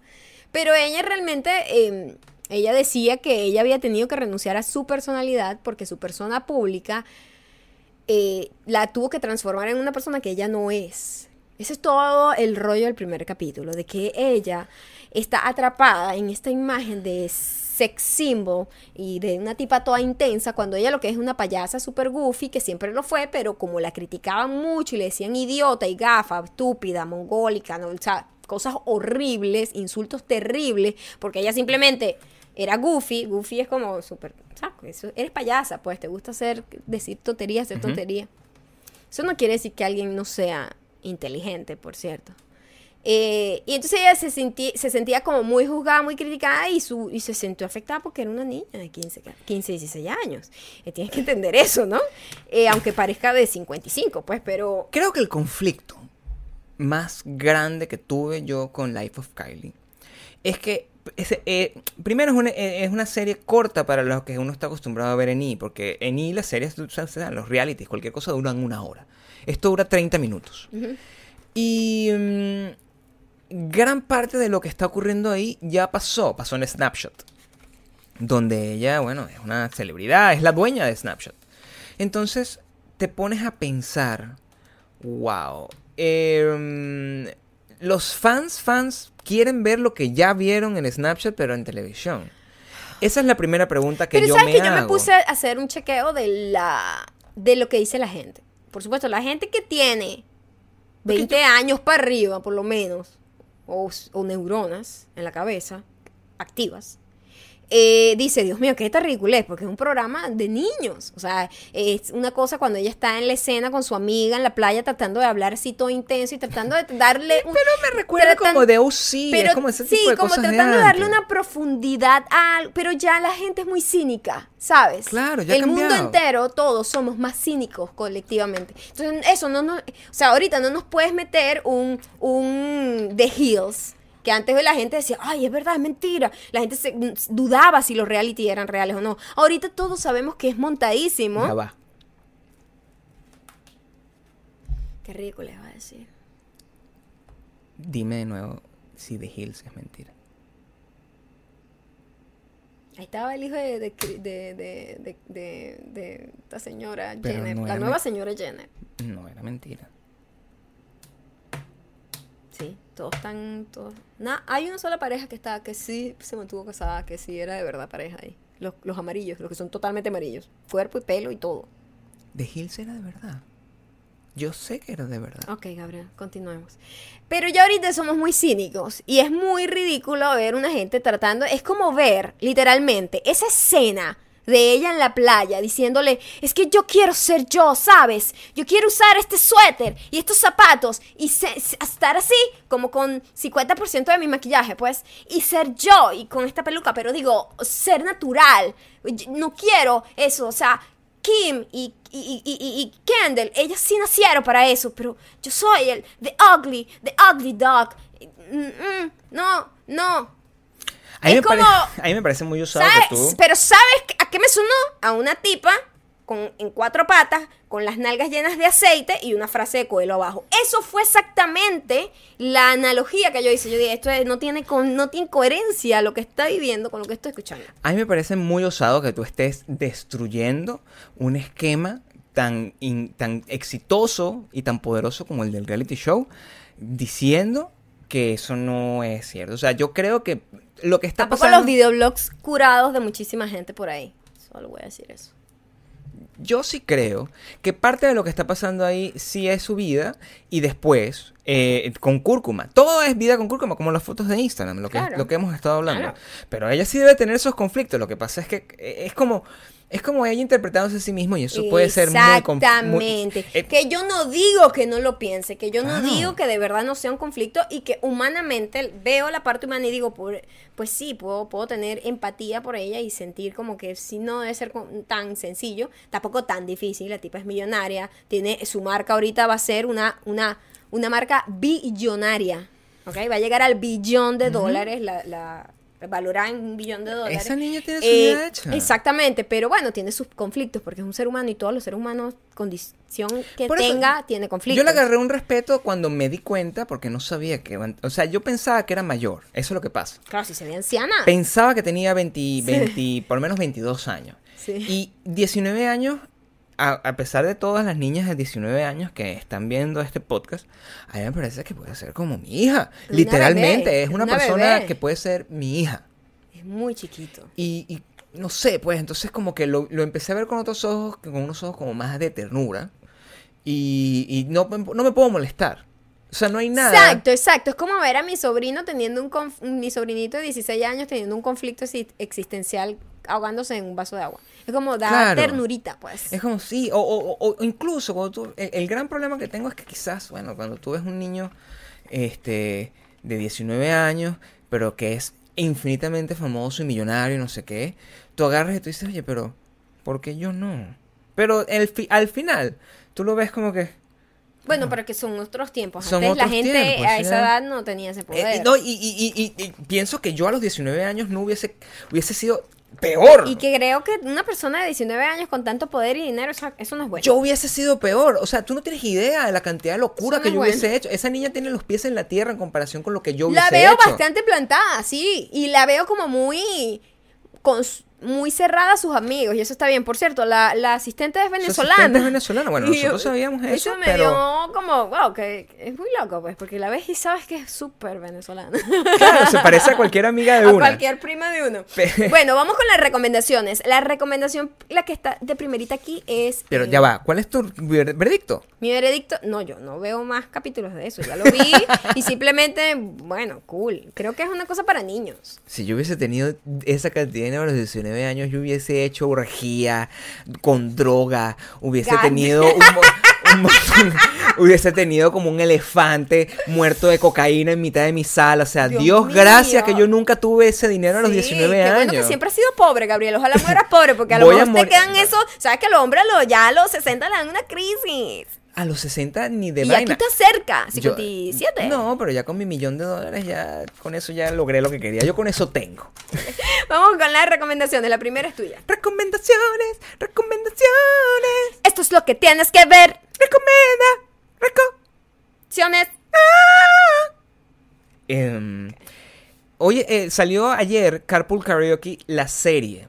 Pero ella realmente, eh, ella decía que ella había tenido que renunciar a su personalidad porque su persona pública eh, la tuvo que transformar en una persona que ella no es. Ese es todo el rollo del primer capítulo, de que ella está atrapada en esta imagen de sex symbol y de una tipa toda intensa, cuando ella lo que es una payasa super goofy, que siempre lo fue, pero como la criticaban mucho y le decían idiota y gafa, estúpida, mongólica, ¿no? o sea, cosas horribles, insultos terribles, porque ella simplemente era goofy, goofy es como súper, eres payasa, pues te gusta hacer, decir tonterías, hacer Ujú. tonterías. Eso no quiere decir que alguien no sea inteligente, por cierto. Eh, y entonces ella se, sentí- se sentía como muy juzgada, muy criticada y, su, y se sintió afectada porque era una niña de 15, ca- 15 16 años. Eh, tienes que entender eso, ¿no? Eh, aunque parezca de 55, pues, pero... Creo que el conflicto más grande que tuve yo con Life of Kylie es que eh, primero es una, es una serie corta para los que uno está acostumbrado a ver en E! porque en E! las series, tú sabes, los realities, cualquier cosa duran una hora. Esto dura 30 minutos. Y mm, gran parte de lo que está ocurriendo ahí ya pasó, pasó en Snapshot. Donde ella, bueno, es una celebridad, es la dueña de Snapshot. Entonces te pones a pensar, wow, em, los fans, fans quieren ver lo que ya vieron en Snapchat pero en televisión. Esa es la primera pregunta que Pero yo sabes me que yo me hago. puse a hacer un chequeo de la de lo que dice la gente. Por supuesto, la gente que tiene 20 años para arriba, por lo menos, o, o neuronas en la cabeza activas, eh, dice, Dios mío, qué ridiculez, porque es un programa de niños. O sea, es una cosa cuando ella está en la escena con su amiga en la playa tratando de hablar así todo intenso y tratando de darle un... Pero me recuerda tratan- como de OC, pero es como ese sí, tipo de como cosas tratando de, darle una profundidad a algo, pero ya la gente es muy cínica, ¿sabes? Claro, ya El mundo entero, todos somos más cínicos colectivamente. Entonces, eso no nos, o sea, ahorita no nos puedes meter un, un The Hills. Que antes la gente decía, ay, es verdad, es mentira. La gente se, dudaba si los reality eran reales o no. Ahorita todos sabemos que es montadísimo. Ya va. Qué rico les va a decir. Dime de nuevo si The Hills es mentira. Ahí estaba el hijo de, de, de, de, esta señora Pero Jenner, no la nueva señora Jenner. No era mentira. Sí, todos están, todos. Na- hay una sola pareja que está, que sí se mantuvo casada, que sí era de verdad pareja ahí. Los, los amarillos, los que son totalmente amarillos. Cuerpo y pelo y todo. The Hills era de verdad. Yo sé que era de verdad. Ok, Gabriel, continuemos. Pero ya ahorita somos muy cínicos y es muy ridículo ver una gente tratando, es como ver literalmente esa escena de ella en la playa diciéndole, es que yo quiero ser yo, ¿sabes? Yo quiero usar este suéter y estos zapatos y se- estar así, como con 50% de mi maquillaje, pues, y ser yo y con esta peluca, pero digo, ser natural. No quiero eso, o sea, Kim y, y, y, y- y Kendall, ellas sí nacieron para eso, pero yo soy el The Ugly, The Ugly Dog. Mm, mm, no, no. A mí, es me como- a mí me parece muy usado ¿Sabes? que tú... Pero ¿sabes a qué me sonó? A una tipa con, en cuatro patas, con las nalgas llenas de aceite y una frase de Coelho abajo. Eso fue exactamente la analogía que yo hice. Yo dije, esto es- no, tiene con, no tiene coherencia lo que está viviendo con lo que estoy escuchando. A mí me parece muy osado que tú estés destruyendo un esquema tan, in- tan exitoso y tan poderoso como el del reality show, diciendo que eso no es cierto. O sea, yo creo que lo que está Tampoco pasando... los videoblogs curados de muchísima gente por ahí. Solo voy a decir eso. Yo sí creo que parte de lo que está pasando ahí sí es su vida y después eh, con cúrcuma. Todo es vida con cúrcuma, como las fotos de Instagram, lo que, Claro. lo que hemos estado hablando. Claro. Pero ella sí debe tener esos conflictos. Lo que pasa es que eh, es como, es como ella interpretándose a sí mismo y eso puede ser muy... Exactamente. eh, que yo no digo que no lo piense, que yo no digo que de verdad no sea un conflicto y que humanamente veo la parte humana y digo, pues sí, puedo, puedo tener empatía por ella y sentir como que sí no debe ser tan sencillo, tampoco tan difícil. La tipa es millonaria, tiene su marca ahorita va a ser una, una, una marca billonaria. ¿ok? Va a llegar al billón de dólares, la, la valorada en un billón de dólares. Esa niña tiene su Eh, vida hecha. Exactamente, pero bueno, tiene sus conflictos porque es un ser humano y todos los seres humanos, condición que Por eso, tenga, tiene conflictos. Yo le agarré un respeto cuando me di cuenta porque no sabía que... O sea, yo pensaba que era mayor. Eso es lo que pasa. Claro, si se ve anciana. Pensaba que tenía 20, 20 por lo menos 22 años. Sí. Y 19 años, a, a pesar de todas las niñas de 19 años que están viendo este podcast, a mí me parece que puede ser como mi hija. Una Literalmente, bebé, es una, una persona bebé. que puede ser mi hija. Es muy chiquito. Y, y no sé, pues entonces como que lo, lo empecé a ver con otros ojos, con unos ojos como más de ternura. Y, y no, me- no me puedo molestar. O sea, no hay nada. Exacto, exacto. Es como ver a mi sobrino teniendo un mi sobrinito de 16 años teniendo un conflicto exi- existencial ahogándose en un vaso de agua. Es como Claro. ternurita, pues. Es como sí, o, o- incluso cuando tú, el, el gran problema que tengo es que quizás, bueno, cuando tú ves un niño este, de 19 años, pero que es infinitamente famoso y millonario y no sé qué, tú agarras y tú dices, oye, pero, ¿por qué yo no? Pero el fi- al final, tú lo ves como que... Bueno, pero que son otros tiempos. Son Antes la otros gente tiempos, a sí. esa edad no tenía ese eh, poder. no, y, y- y- y- y pienso que yo a los 19 años no hubiese, hubiese sido peor. Y que creo que una persona de 19 años con tanto poder y dinero, eso, eso no es bueno. Yo hubiese sido peor. O sea, tú no tienes idea de la cantidad de locura no que yo bueno. hubiese hecho. Esa niña tiene los pies en la tierra en comparación con lo que yo hubiese La veo hecho. bastante plantada, sí. Y la veo como muy. Muy cerrada a sus amigos. Y eso está bien. Por cierto, la, la asistente es venezolana. asistente es venezolana. Bueno, [laughs] Y nosotros sabíamos eso, me pero... dio como, wow, que es muy loco, pues. Porque la ves y sabes que es súper venezolana. Claro, se [laughs] parece a cualquier amiga de a una. cualquier prima de uno. [laughs] Bueno, vamos con las recomendaciones. La recomendación, la que está de primerita aquí es. Pero eh, ya va, ¿cuál es tu ver- veredicto? Mi veredicto, no, yo no veo más capítulos de eso, ya lo vi y simplemente, bueno, cool. Creo que es una cosa para niños. Si yo hubiese tenido esa cantidad de a los 19 años, yo hubiese hecho orgía con droga, hubiese tenido un, [laughs] hubiese tenido como un elefante muerto de cocaína en mitad de mi sala. O sea, Dios gracias que yo nunca tuve ese dinero a los Sí, 19 qué años. bueno que siempre has sido pobre, Gabriel. Ojalá mueras pobre, porque a lo mejor te quedan eso. Sabes que los hombres a los- ya a los 60 le dan una crisis. A los 60 ni de y vaina. aquí estás cerca, Yo- 57. no, pero ya con mi millón de dólares, ya con eso ya logré lo que quería. Yo con eso tengo. [laughs] Vamos con las recomendaciones. La primera es tuya. Recomendaciones, recomendaciones. Esto es lo que tienes que ver. Recomienda, reco. Opciones. Em, oye, eh, salió ayer Carpool Karaoke, la serie.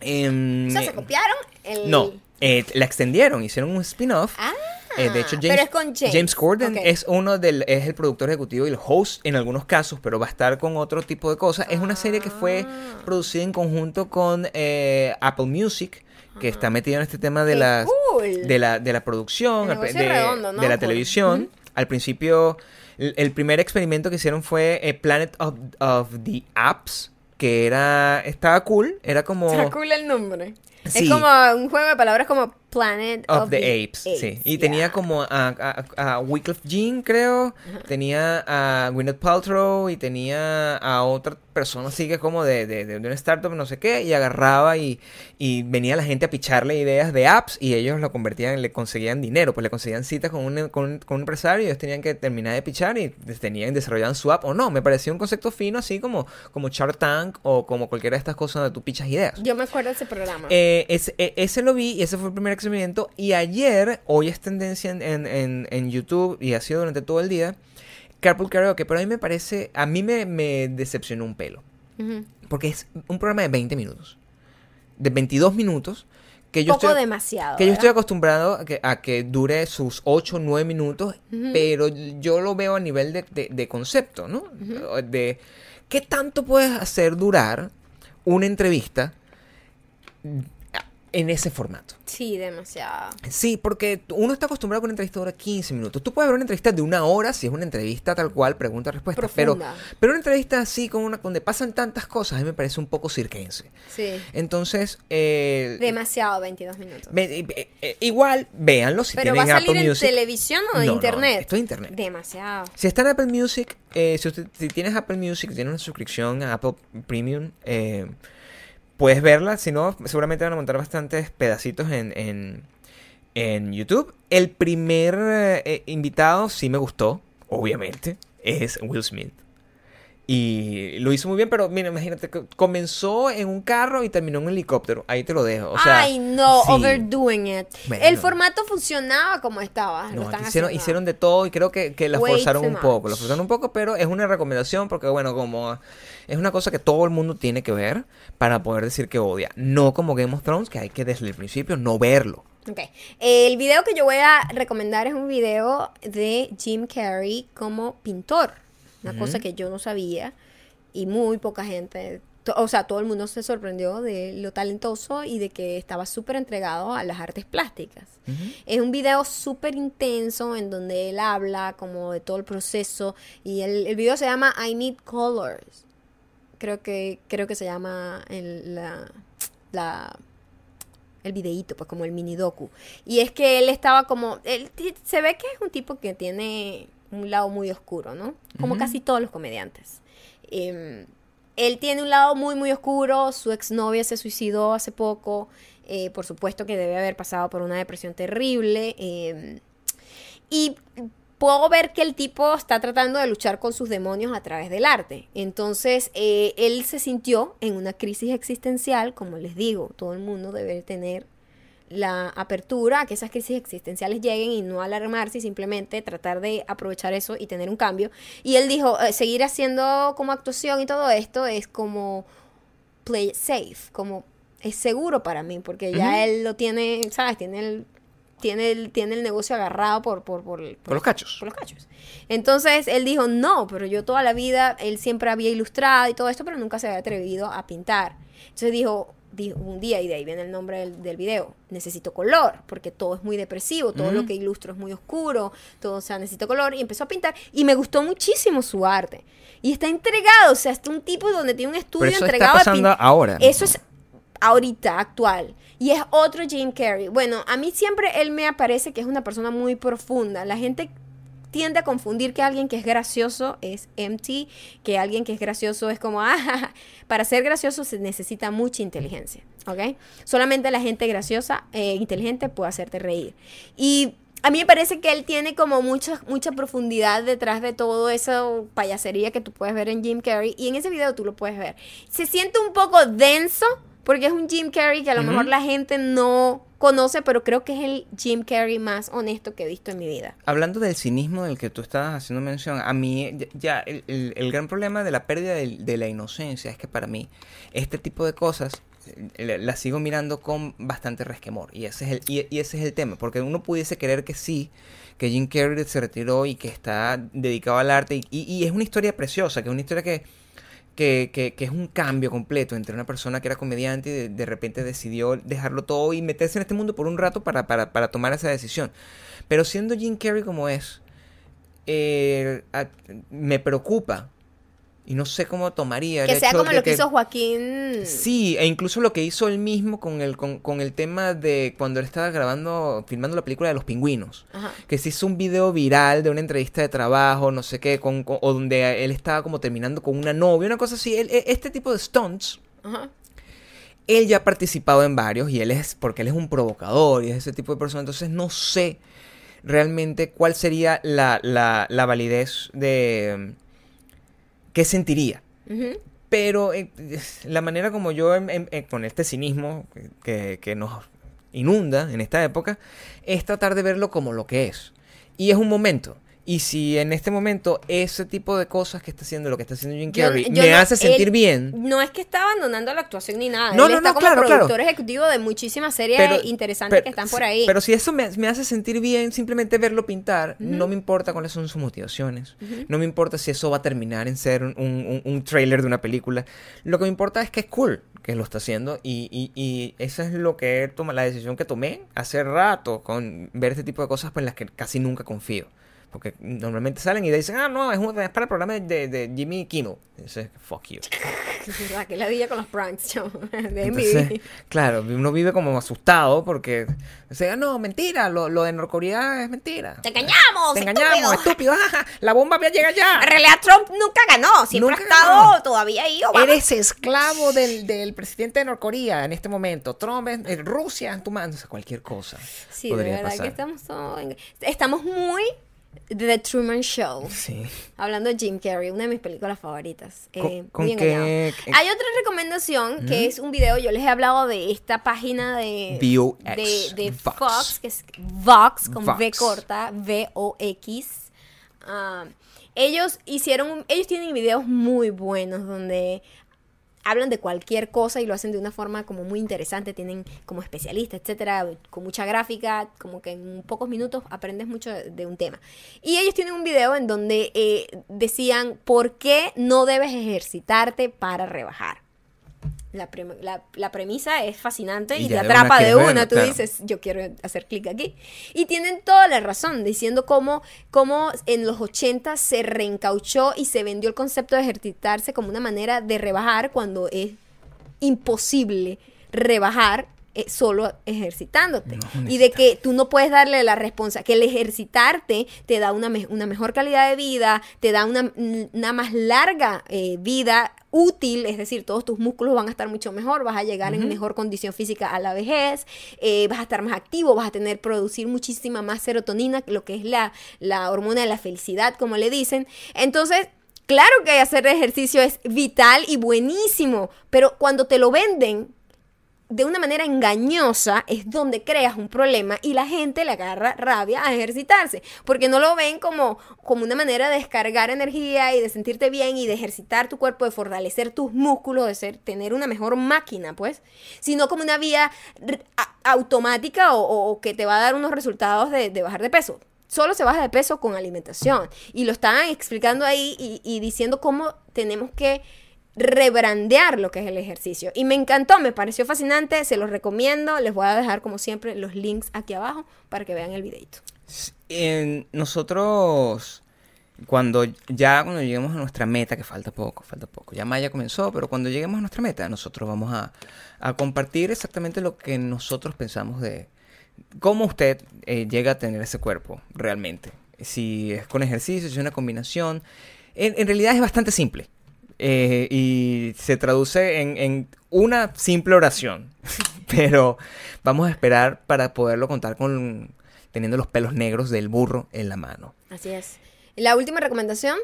Em, O sea, se eh, copiaron el. No, eh, la extendieron, hicieron un spin-off. Ah, Eh, de hecho, James, pero es con James. Corden Ok. es uno del, es el productor ejecutivo y el host en algunos casos, pero va a estar con otro tipo de cosas. Es una serie que fue Ah. producida en conjunto con eh, Apple Music, que está metido en este tema de las cool. de la, de la producción, de, negocio redondo, ¿no? de la televisión. Al principio, el, el primer experimento que hicieron fue eh, Planet of, of the Apps, que era estaba cool, era como cool el nombre. Sí. Es como un juego de palabras como Planet of, of, the, Apes, sí. Y yeah. tenía como a, a, a Wycliffe Jean, creo. Tenía a Gwyneth Paltrow y tenía a otra persona así que como de, de, de una startup, no sé qué. Y agarraba y, y venía la gente a picharle ideas de apps y ellos lo convertían, le conseguían dinero. Pues le conseguían citas con un, con, un- con un empresario y ellos tenían que terminar de pichar y tenían, desarrollaban su app o no. Me parecía un concepto fino así como, como Shark Tank o como cualquiera de estas cosas donde tú pichas ideas. Yo me acuerdo de ese programa. Eh, ese, e- ese lo vi y ese fue el primer experimento. Y ayer, hoy es tendencia en, en, en- YouTube y ha sido durante todo el día, Carpool Karaoke. Pero a mí me parece, a mí me, me decepcionó un pelo. Porque es un programa de 20 minutos. De 22 minutos. Que yo Poco estoy, demasiado. que yo estoy acostumbrado a que, a que dure sus 8 o 9 minutos, pero yo lo veo a nivel de, de- de concepto, ¿no? De qué tanto puedes hacer durar una entrevista en ese formato. Sí, demasiado. Sí, porque uno está acostumbrado a una entrevista dura 15 minutos. Tú puedes ver una entrevista de una hora si es una entrevista tal cual, pregunta-respuesta. Pero, pero una entrevista así, con una, donde pasan tantas cosas, a mí me parece un poco cirquense. Sí. Entonces, eh, Demasiado, 22 minutos. ve- eh, eh, igual, véanlo si ¿Pero va a tienen salir Apple en Music. televisión o de No, no, internet? esto es internet. Demasiado. Si está en Apple Music, eh, si, usted- si tienes Apple Music, tienes una suscripción a Apple Premium, eh, puedes verla. Si no, seguramente van a montar bastantes pedacitos en, en, en YouTube. El primer eh, invitado sí me gustó, obviamente, es Will Smith. Y lo hizo muy bien, pero mira, imagínate, comenzó en un carro y terminó en un helicóptero. Ahí te lo dejo. O sea, Ay, no, sí. overdoing it. Bueno. El formato funcionaba como estaba. lo están hicieron, hicieron de todo y creo que, que la forzaron un poco. Much. forzaron un poco, pero es una recomendación porque, bueno, como es una cosa que todo el mundo tiene que ver para poder decir que odia. No como Game of Thrones, que hay que desde el principio no verlo. Ok. El video que yo voy a recomendar es un video de Jim Carrey como pintor. Una cosa que yo no sabía y muy poca gente, o sea, todo el mundo se sorprendió de lo talentoso y de que estaba súper entregado a las artes plásticas. Es un video súper intenso en donde él habla como de todo el proceso y el, el video se llama I Need Colors. Creo que, creo que se llama el- la, la el videíto, pues como el mini docu. Y es que él estaba como, él se ve que es un tipo que tiene un lado muy oscuro, ¿no? Como casi todos los comediantes. Em, él tiene un lado muy, muy oscuro, su exnovia se suicidó hace poco, eh, por supuesto que debe haber pasado por una depresión terrible. em, y puedo ver que el tipo está tratando de luchar con sus demonios a través del arte. Entonces, eh, él se sintió en una crisis existencial, como les digo, todo el mundo debe tener la apertura a que esas crisis existenciales lleguen y no alarmarse y simplemente tratar de aprovechar eso y tener un cambio. Y él dijo, eh, seguir haciendo como actuación y todo esto es como play it safe, como es seguro para mí, porque ya él lo tiene, ¿sabes? Tiene el, tiene el, tiene el negocio agarrado por, por, por, Por los cachos. por los cachos. Entonces él dijo, no, pero yo toda la vida, él siempre había ilustrado y todo esto, pero nunca se había atrevido a pintar. Entonces dijo, dijo un día, y de ahí viene el nombre del, del video, necesito color, porque todo es muy depresivo, todo lo que ilustro es muy oscuro, todo, o sea, necesito color, y empezó a pintar, y me gustó muchísimo su arte. Y está entregado, o sea, está un tipo donde tiene un estudio Pero eso está entregado a pasando ahora. Eso es ahorita, actual. Y es otro Jim Carrey. Bueno, a mí siempre él me parece que es una persona muy profunda. La gente tiende a confundir que alguien que es gracioso es empty, que alguien que es gracioso es como, [laughs] ah, para ser gracioso se necesita mucha inteligencia, ¿ok? Solamente la gente graciosa, eh, inteligente puede hacerte reír. Y a mí me parece que él tiene como mucha, mucha profundidad detrás de todo esa payasería que tú puedes ver en Jim Carrey. Y en ese video tú lo puedes ver. Se siente un poco denso porque es un Jim Carrey que a lo mejor la gente no conoce, pero creo que es el Jim Carrey más honesto que he visto en mi vida. Hablando del cinismo del que tú estabas haciendo mención, a mí ya- el, el- el gran problema de la pérdida de, la inocencia es que para mí este tipo de cosas eh, la- las sigo mirando con bastante resquemor y ese es el y, y ese es el tema porque uno pudiese creer que sí que Jim Carrey se retiró y que está dedicado al arte y, y- y es una historia preciosa que es una historia que que, es un cambio completo entre una persona que era comediante y de, repente decidió dejarlo todo y meterse en este mundo por un rato para, para, para tomar esa decisión. Pero siendo Jim Carrey como es, eh, me preocupa y no sé cómo tomaría. el Que sea hecho como de lo que hizo Joaquín. Sí, e incluso lo que hizo él mismo con el, con, con el tema de cuando él estaba grabando, filmando la película de los pingüinos Ajá. que se hizo un video viral de una entrevista de trabajo, no sé qué, con, con- o donde él estaba como terminando con una novia, una cosa así. Él- e- este tipo de stunts, Ajá. él ya ha participado en varios y él es, porque él es un provocador y es ese tipo de persona, entonces no sé realmente cuál sería la, la, la validez de... ¿Qué sentiría? Pero eh, la manera como yo, em- em- eh, con este cinismo que, que nos inunda en esta época, es tratar de verlo como lo que es. Y es un momento. Y si en este momento ese tipo de cosas que está haciendo, lo que está haciendo Jim Carrey, yo me no- hace sentir él bien. No es que está abandonando la actuación ni nada. No, él no, está no, como claro, claro. productor ejecutivo de muchísimas series Pero- interesantes pero- que están por ahí. Pero si eso me, me hace sentir bien, simplemente verlo pintar, no me importa cuáles son sus motivaciones. No me importa si eso va a terminar en ser un, un, un trailer de una película. Lo que me importa es que es cool que lo está haciendo y, y, y esa es lo que he tomado, la decisión que tomé hace rato con ver este tipo de cosas por las que casi nunca confío. Porque normalmente salen y dicen, ah, no, es, un- es para el programa de, de Jimmy Kimmel. Dice, fuck you. [laughs] Es verdad, que la día con los pranks, [laughs] de Entonces, claro, uno vive como asustado porque, o sea, no, mentira, lo, lo de Norcorea es mentira. ¡Te engañamos! Te engañamos, estúpido. ¡ah! [laughs] la bomba llega ya. En realidad Trump nunca ganó, siempre Nunca ha estado ganó. todavía ahí. Obama. Eres esclavo del, del presidente de Norcorea en este momento. Trump, es- eh, Rusia en tu mano. O sea, cualquier cosa Sí, de verdad pasar. que estamos todos en- Estamos muy The Truman Show. Sí. Hablando de Jim Carrey, una de mis películas favoritas. ¿Con- Eh, con muy qué- engañado. qué- Hay otra recomendación que es un video. Yo les he hablado de esta página de, VOX, de, de Vox. Fox, que es Vox con V corta, V-O-X. Ah, ellos hicieron, ellos tienen videos muy buenos donde hablan de cualquier cosa y lo hacen de una forma como muy interesante, tienen como especialistas, etcétera, con mucha gráfica, como que en pocos minutos aprendes mucho de, un tema. Y ellos tienen un video en donde eh, decían por qué no debes ejercitarte para rebajar. La, la- la premisa es fascinante Y y, te de una atrapa de una. Tú claro. dices, yo quiero hacer clic aquí. Y tienen toda la razón, diciendo cómo, cómo en los 80 se reencauchó y se vendió el concepto de ejercitarse como una manera de rebajar cuando es imposible rebajar eh, solo ejercitándote. No, y de que tú no puedes darle la responsabilidad, que el ejercitarte te da una, me- una mejor calidad de vida, te da una, una más larga eh, vida útil, es decir, todos tus músculos van a estar mucho mejor, vas a llegar en mejor condición física a la vejez, eh, vas a estar más activo, vas a tener, producir muchísima más serotonina, lo que es la, la hormona de la felicidad, como le dicen. Entonces, Claro que hacer ejercicio es vital y buenísimo, pero cuando te lo venden de una manera engañosa es donde creas un problema y la gente le agarra rabia a ejercitarse, porque no lo ven como, como una manera de descargar energía y de sentirte bien y de ejercitar tu cuerpo, de fortalecer tus músculos, de ser, tener una mejor máquina, pues, sino como una vía automática o, que te va a dar unos resultados de, de bajar de peso. Solo se baja de peso con alimentación. Y lo estaban explicando ahí y diciendo cómo tenemos que rebrandear lo que es el ejercicio. Y me encantó, me pareció fascinante, se los recomiendo. Les voy a dejar, como siempre, los links aquí abajo para que vean el videito. Nosotros, cuando ya cuando lleguemos a nuestra meta, que falta poco, falta poco, ya Maya comenzó, pero cuando lleguemos a nuestra meta, nosotros vamos a, a compartir exactamente lo que nosotros pensamos de cómo usted eh, llega a tener ese cuerpo realmente. Si es con ejercicio, si es una combinación. En realidad es bastante simple. Eh, y se traduce en, en una simple oración. [laughs] Pero vamos a esperar para poderlo contar con teniendo los pelos negros del burro en la mano. Así es. La última recomendación,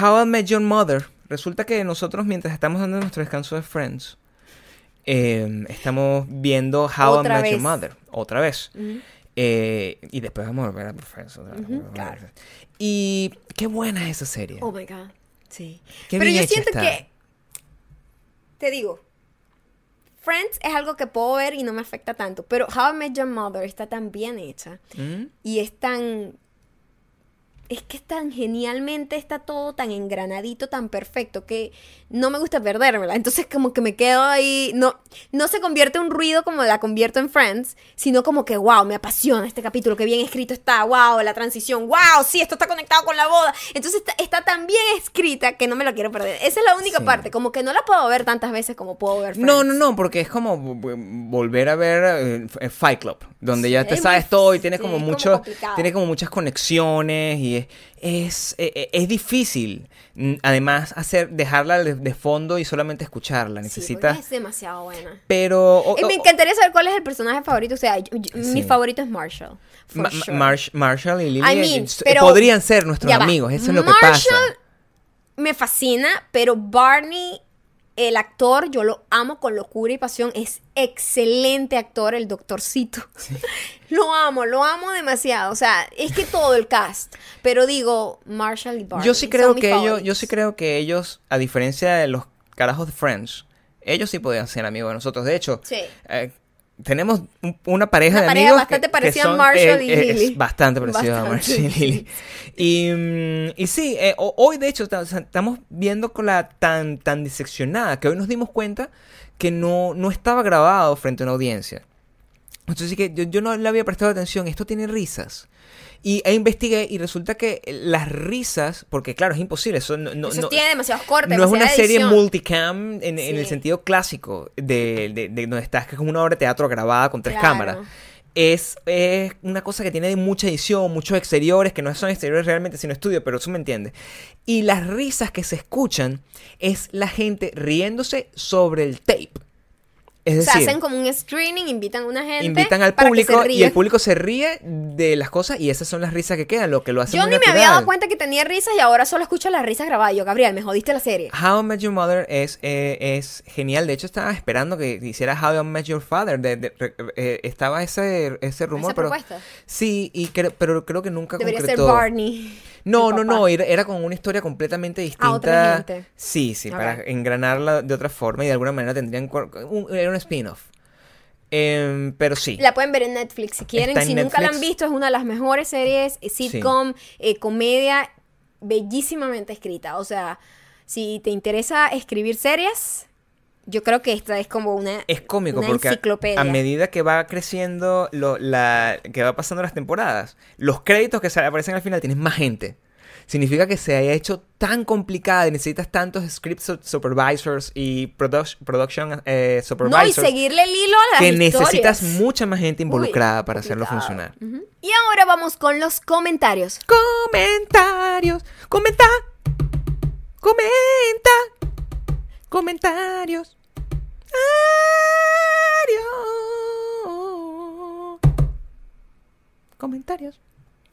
How I Met Your Mother. Resulta que nosotros mientras estamos dando nuestro descanso de Friends, eh, estamos viendo How Otra I Met Your vez. Mother otra vez. Ujú. Eh, y después vamos a volver a Friends. otra vez. Ujú, claro. Y qué buena es esa serie. oh my god, sí. Qué Pero yo siento está. que, te digo, Friends es algo que puedo ver y no me afecta tanto, pero How I Met Your Mother está tan bien hecha ¿Mm? y es tan es que es tan genialmente está todo tan engranadito tan perfecto que no me gusta perdérmela entonces como que me quedo ahí no no se convierte en un ruido como la convierto en Friends sino como que wow me apasiona este capítulo que bien escrito está wow la transición wow sí esto está conectado con la boda entonces está, está tan bien escrita que no me la quiero perder esa es la única Sí. parte como que no la puedo ver tantas veces como puedo ver Friends. No, no, no, porque es como vo- vo- volver a ver eh, F- Fight Club, donde Sí, ya te es sabes todo y tienes sí, como mucho, complicado. tiene como muchas conexiones y es, es, eh, eh, es difícil. Mm, Además, hacer, dejarla de, de fondo y solamente escucharla. Sí, porque es demasiado buena pero. Y me o- encantaría saber cuál es el personaje favorito. O sea, yo- yo- mi favorito es Marshall. Ma- sure. Marshall y Lily I mean, eh, pero- podrían ser nuestros amigos. Eso es lo que pasa. Marshall me fascina, pero Barney, el actor, yo lo amo con locura y pasión. Es excelente actor, el doctorcito. [laughs] Lo amo, lo amo demasiado. O sea, es que todo el cast. Pero digo, Marshall y Barney. Yo sí creo que ellos, yo sí creo que ellos, a diferencia de los carajos de Friends, ellos sí podían ser amigos de nosotros. De hecho, Sí. eh, tenemos un- una pareja Una de pareja amigos bastante que- que parecida a son, Marshall y eh, Lily. Es bastante parecido a Marshall y sí. Lily. Y, y sí, eh, ho- hoy de hecho ta- estamos viendo con la tan, tan diseccionada que hoy nos dimos cuenta que no, no estaba grabado frente a una audiencia. Entonces que yo, yo no le había prestado atención, esto tiene risas. Y e investigué y resulta que las risas, porque claro, es imposible, eso no, no- Eso no- tiene demasiados cortes, no es una serie multicam en, en el sentido clásico de, de- de donde estás, que es como una obra de teatro grabada con tres Claro. cámaras. Es, es una cosa que tiene mucha edición, muchos exteriores, que no son exteriores realmente, sino estudio, pero tú me entiendes. Y las risas que se escuchan es la gente riéndose sobre el tape. Es O sea, decir, hacen como un screening, invitan a una gente. invitan al público y el público se ríe de las cosas y esas son las risas que quedan, lo que lo hace Yo muy ni me había dado cuenta que tenía risas y ahora solo escucho las risas grabadas. Yo, Gabriel, me jodiste la serie. How I Met Your Mother es, eh, es genial. De hecho, estaba esperando que hiciera How I Met Your Father. De- de- eh, estaba ese, ese rumor, Esa pero propuesta. sí, y cre- pero creo que nunca Debería concretó. ser Barney. No, no, no, era, era con una historia completamente distinta. Ah, otra gente. Sí, sí, para engranarla de otra forma y de alguna manera tendrían un, era un spin-off. Em, pero sí. La pueden ver en Netflix si quieren. Si nunca la han visto, es una de las mejores series, eh, sitcom, eh, comedia, bellísimamente escrita. O sea, si te interesa escribir series, yo creo que esta es como una, Es cómico una porque a- enciclopedia. a medida que va creciendo, lo- la, que va pasando las temporadas, los créditos que aparecen al final tienes más gente. Significa que se haya hecho tan complicada y necesitas tantos script su- supervisors y produc- production eh, no, y supervisors seguirle el hilo a las que historias. necesitas mucha más gente involucrada Uy, para hacerlo funcionar. Y ahora vamos con los comentarios. Comentarios, comenta, comenta, comentarios. Arios. Comentarios.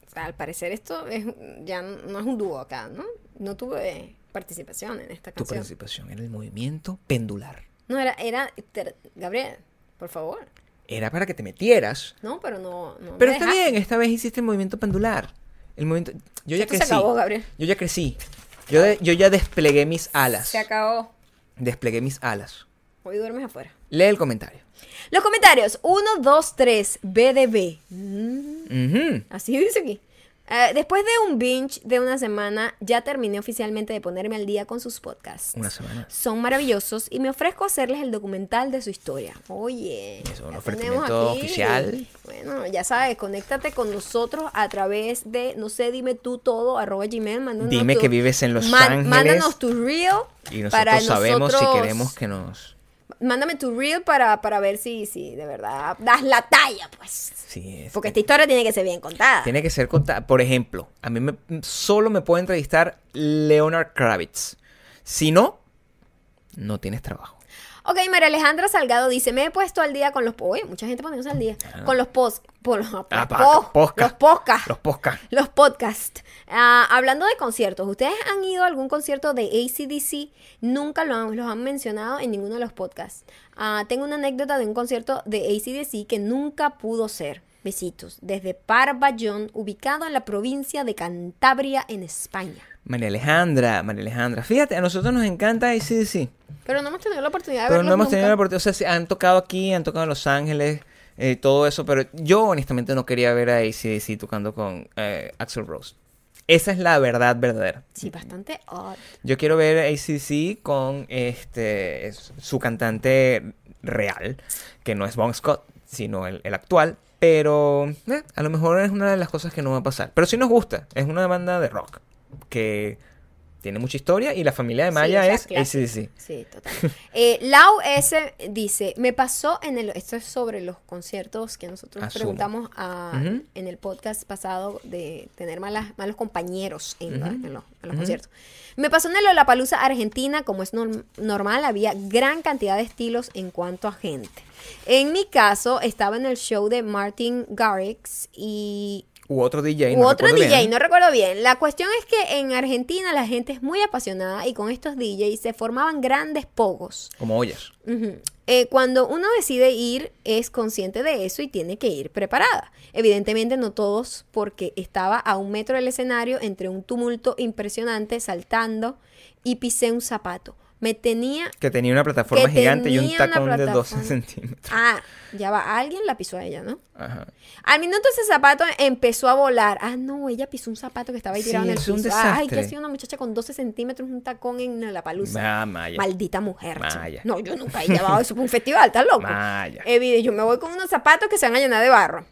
O sea, al parecer esto es, ya no es un dúo acá, ¿no? No tuve participación en esta Tu canción. participación era el movimiento pendular. No, era, era, ter- Gabriel, por favor. Era para que te metieras. No, pero no. no Pero está dejaste. bien, esta vez hiciste el movimiento pendular. El movimiento. Yo ya Esto se crecí. acabó, Gabriel. Yo ya crecí. Yo, de- yo ya desplegué mis alas. Se acabó. Desplegué mis alas. Hoy duermes afuera. Lee el comentario. Los comentarios. 1, 2, 3. BDB. Mm, Ujú. así dice aquí. Eh, después de un binge de una semana, ya terminé oficialmente de ponerme al día con sus podcasts. Una semana. Son maravillosos y me ofrezco a hacerles el documental de su historia. Oye, Es un ofrecimiento oficial. Bueno, ya sabes, conéctate con nosotros a través de, no sé, dime tú todo, arroba gmail, mándanos Dime tu- que vives en Los man- Ángeles. Mándanos tu reel. Y nosotros para sabemos nosotros- si queremos que nos. Mándame tu reel para, para ver si, si de verdad das la talla, pues. Sí, es- Porque esta historia tiene que ser bien contada. Tiene que ser contada. Por ejemplo, a mí me, solo me puede entrevistar Leonard Kravitz. Si no, no tienes trabajo. Ok, María Alejandra Salgado dice, me he puesto al día con los... Oye, mucha gente poniéndose al día. Con los post... Por los, Ah, posca. los podcasts. Los podcasts. Los podcasts. Ah, hablando de conciertos, ¿ustedes han ido a algún concierto de ACDC? Nunca lo han, los han mencionado en ninguno de los podcasts. Ah, tengo una anécdota de un concierto de ACDC que nunca pudo ser. Besitos. Desde Parvallón, ubicado en la provincia de Cantabria, en España. María Alejandra, María Alejandra. Fíjate, a nosotros nos encanta ACDC. Pero no hemos tenido la oportunidad de Pero no hemos tenido la oportunidad. O sea, sí, han tocado aquí, han tocado en Los Ángeles, eh, todo eso. Pero yo, honestamente, no quería ver a ACDC tocando con eh, Axel Rose. Esa es la verdad verdadera. Sí, bastante odd. Yo quiero ver a ACDC con este es- su cantante real, que no es Bon Scott, sino el, el actual. Pero eh, a lo mejor es una de las cosas que no va a pasar. Pero sí nos gusta. Es una banda de rock que tiene mucha historia y la familia de Sí, Maya es. ACDC. Sí, total. Eh, Lau S dice, me pasó en el, esto es sobre los conciertos que nosotros Asumo. preguntamos a- en el podcast pasado de tener malas, malos compañeros en, los, en los Ujú. conciertos. Me pasó en el Lollapalooza Argentina, como es norm- normal, había gran cantidad de estilos en cuanto a gente. En mi caso, estaba en el show de Martin Garrix y U otro DJ. U no otro DJ, bien. no recuerdo bien. La cuestión es que en Argentina la gente es muy apasionada y con estos DJs se formaban grandes pogos. Como. Ujú. Eh, cuando uno decide ir, es consciente de eso y tiene que ir preparada. Evidentemente no todos, porque estaba a un metro del escenario entre un tumulto impresionante, saltando, y pisé un zapato. Me tenía... Que tenía una plataforma gigante y un tacón de 12 plataforma. centímetros. Ah, ya va, alguien la pisó a ella, ¿no? Ajá. Al minuto ese zapato empezó a volar. Ah, no, ella pisó un zapato que estaba ahí tirado Sí, en el es un piso. Ay, que desastre. ha sido una muchacha con 12 centímetros, un tacón en la palusa. Ah. Maldita mujer. Maya. No, yo nunca he llevado eso para un festival, ¿estás loco? [laughs] Maya. Evidente, yo me voy con unos zapatos que se van a llenar de barro.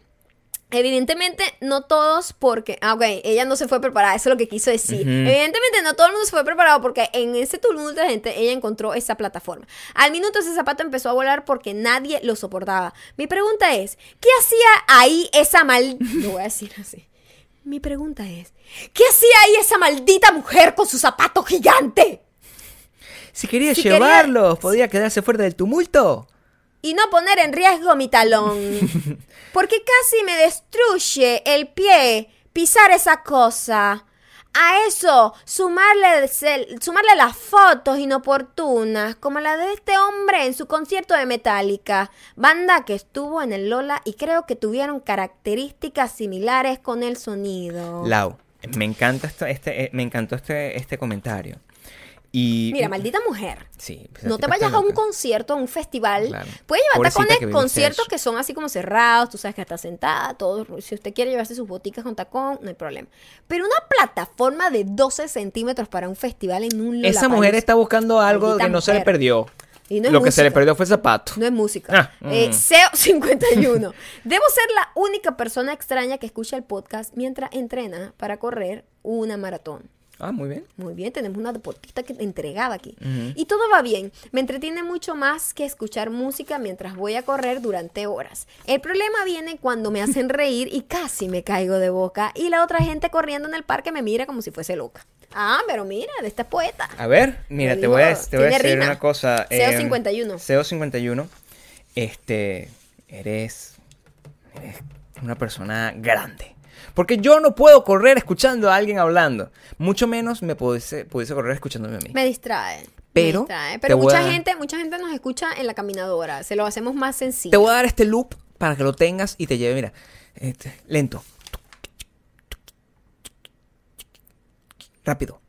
Evidentemente, no todos porque... Ah, ok, ella no se fue preparada, eso es lo que quiso decir. Evidentemente, no todo el mundo se fue preparado porque en ese tumulto de gente ella encontró esa plataforma. Al minuto ese zapato empezó a volar porque nadie lo soportaba. Mi pregunta es, ¿qué hacía ahí esa mal... [laughs] Lo voy a decir así. Mi pregunta es, ¿qué hacía ahí esa maldita mujer con su zapato gigante? Si quería Si quería- llevarlos, [laughs] podía quedarse fuera del tumulto. y no poner en riesgo mi talón. [laughs] Porque casi me destruye el pie pisar esa cosa. A eso, sumarle, sumarle las fotos inoportunas, como la de este hombre en su concierto de Metallica, banda que estuvo en el Lola y creo que tuvieron características similares con el sonido. Lau, me encanta esto, este, eh, me encantó este, este comentario. Y Mira, maldita mujer. Sí, pues, No te vayas a un concierto, a un festival. Claro. Puedes llevar tacones, que conciertos que son así como cerrados, tú sabes que está sentada, todo. Si usted quiere llevarse sus boticas con tacón, no hay problema. Pero una plataforma de 12 centímetros para un festival en un Esa mujer está buscando algo Maldita que no se le perdió. Y no es Lo que se le perdió fue el zapato. No es música. Ah, Eh, mm. SEO [laughs] 51. Debo ser la única persona extraña que escucha el podcast mientras entrena para correr una maratón. Ah, muy bien. Muy bien, tenemos una deportista que entregada aquí. Y todo va bien. Me entretiene mucho más que escuchar música mientras voy a correr durante horas. El problema viene cuando me hacen [laughs] reír y casi me caigo de boca y la otra gente corriendo en el parque me mira como si fuese loca. Ah, pero mira, de esta es poeta. A ver, mira, te voy a, digo, te voy a tiene decir rima. una cosa. SEO em, 51. SEO 51. Este, eres, eres una persona grande. Porque yo no puedo correr escuchando a alguien hablando. Mucho menos me pudiese, pudiese correr escuchándome a mí. Me distrae. me Pero distrae. Pero mucha gente, mucha gente nos escucha en la caminadora. Se lo hacemos más sencillo. Te voy a dar este loop para que lo tengas y te lleve, mira, este, lento. Rápido,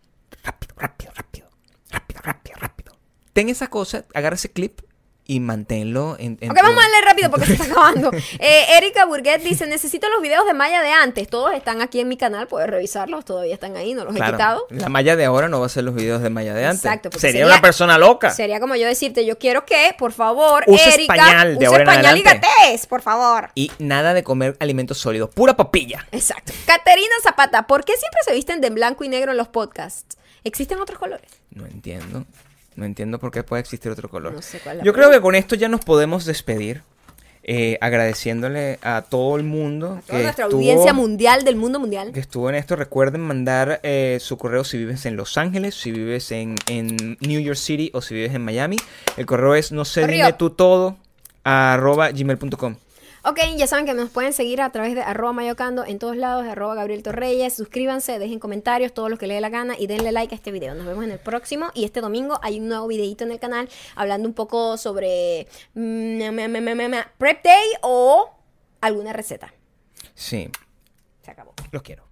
rápido, rápido, rápido, rápido, rápido, rápido. Ten esa cosa, agarra ese clip y manténlo en... en Ok, vamos a leer rápido porque se está acabando. [laughs] Eh, Erika Burguet dice, necesito los videos de Maya de antes. Todos están aquí en mi canal, puedes revisarlos, todavía están ahí, no los he quitado. La malla de ahora no va a ser los videos de Maya de antes. Exacto, Sería, sería- una persona loca. Sería como yo decirte, yo quiero que, por favor, Use Erika, pañal de use ahora en y gatees, por favor. Y nada de comer alimentos sólidos, pura papilla. Exacto. Caterina Zapata, ¿por qué siempre se visten de blanco y negro en los podcasts? ¿Existen otros colores? No entiendo. No entiendo por qué puede existir otro color. No sé cuál Yo creo que con esto ya nos podemos despedir. eh, agradeciéndole a todo el mundo Toda que nuestra estuvo, audiencia mundial del mundo mundial. que estuvo en esto. Recuerden mandar eh, su correo si vives en Los Ángeles, si vives en, en New York City o si vives en Miami. El correo es no sé Correo. dime tú todo arroba gmail.com. Ok, ya saben que nos pueden seguir a través de arroba mayocando en todos lados, arroba Gabriel Torreyes. Suscríbanse, dejen comentarios, todos los que les dé la gana y denle like a este video. Nos vemos en el próximo. Y este domingo hay un nuevo videito en el canal hablando un poco sobre mm, Prep Day o alguna receta. Sí, Se acabó. los quiero.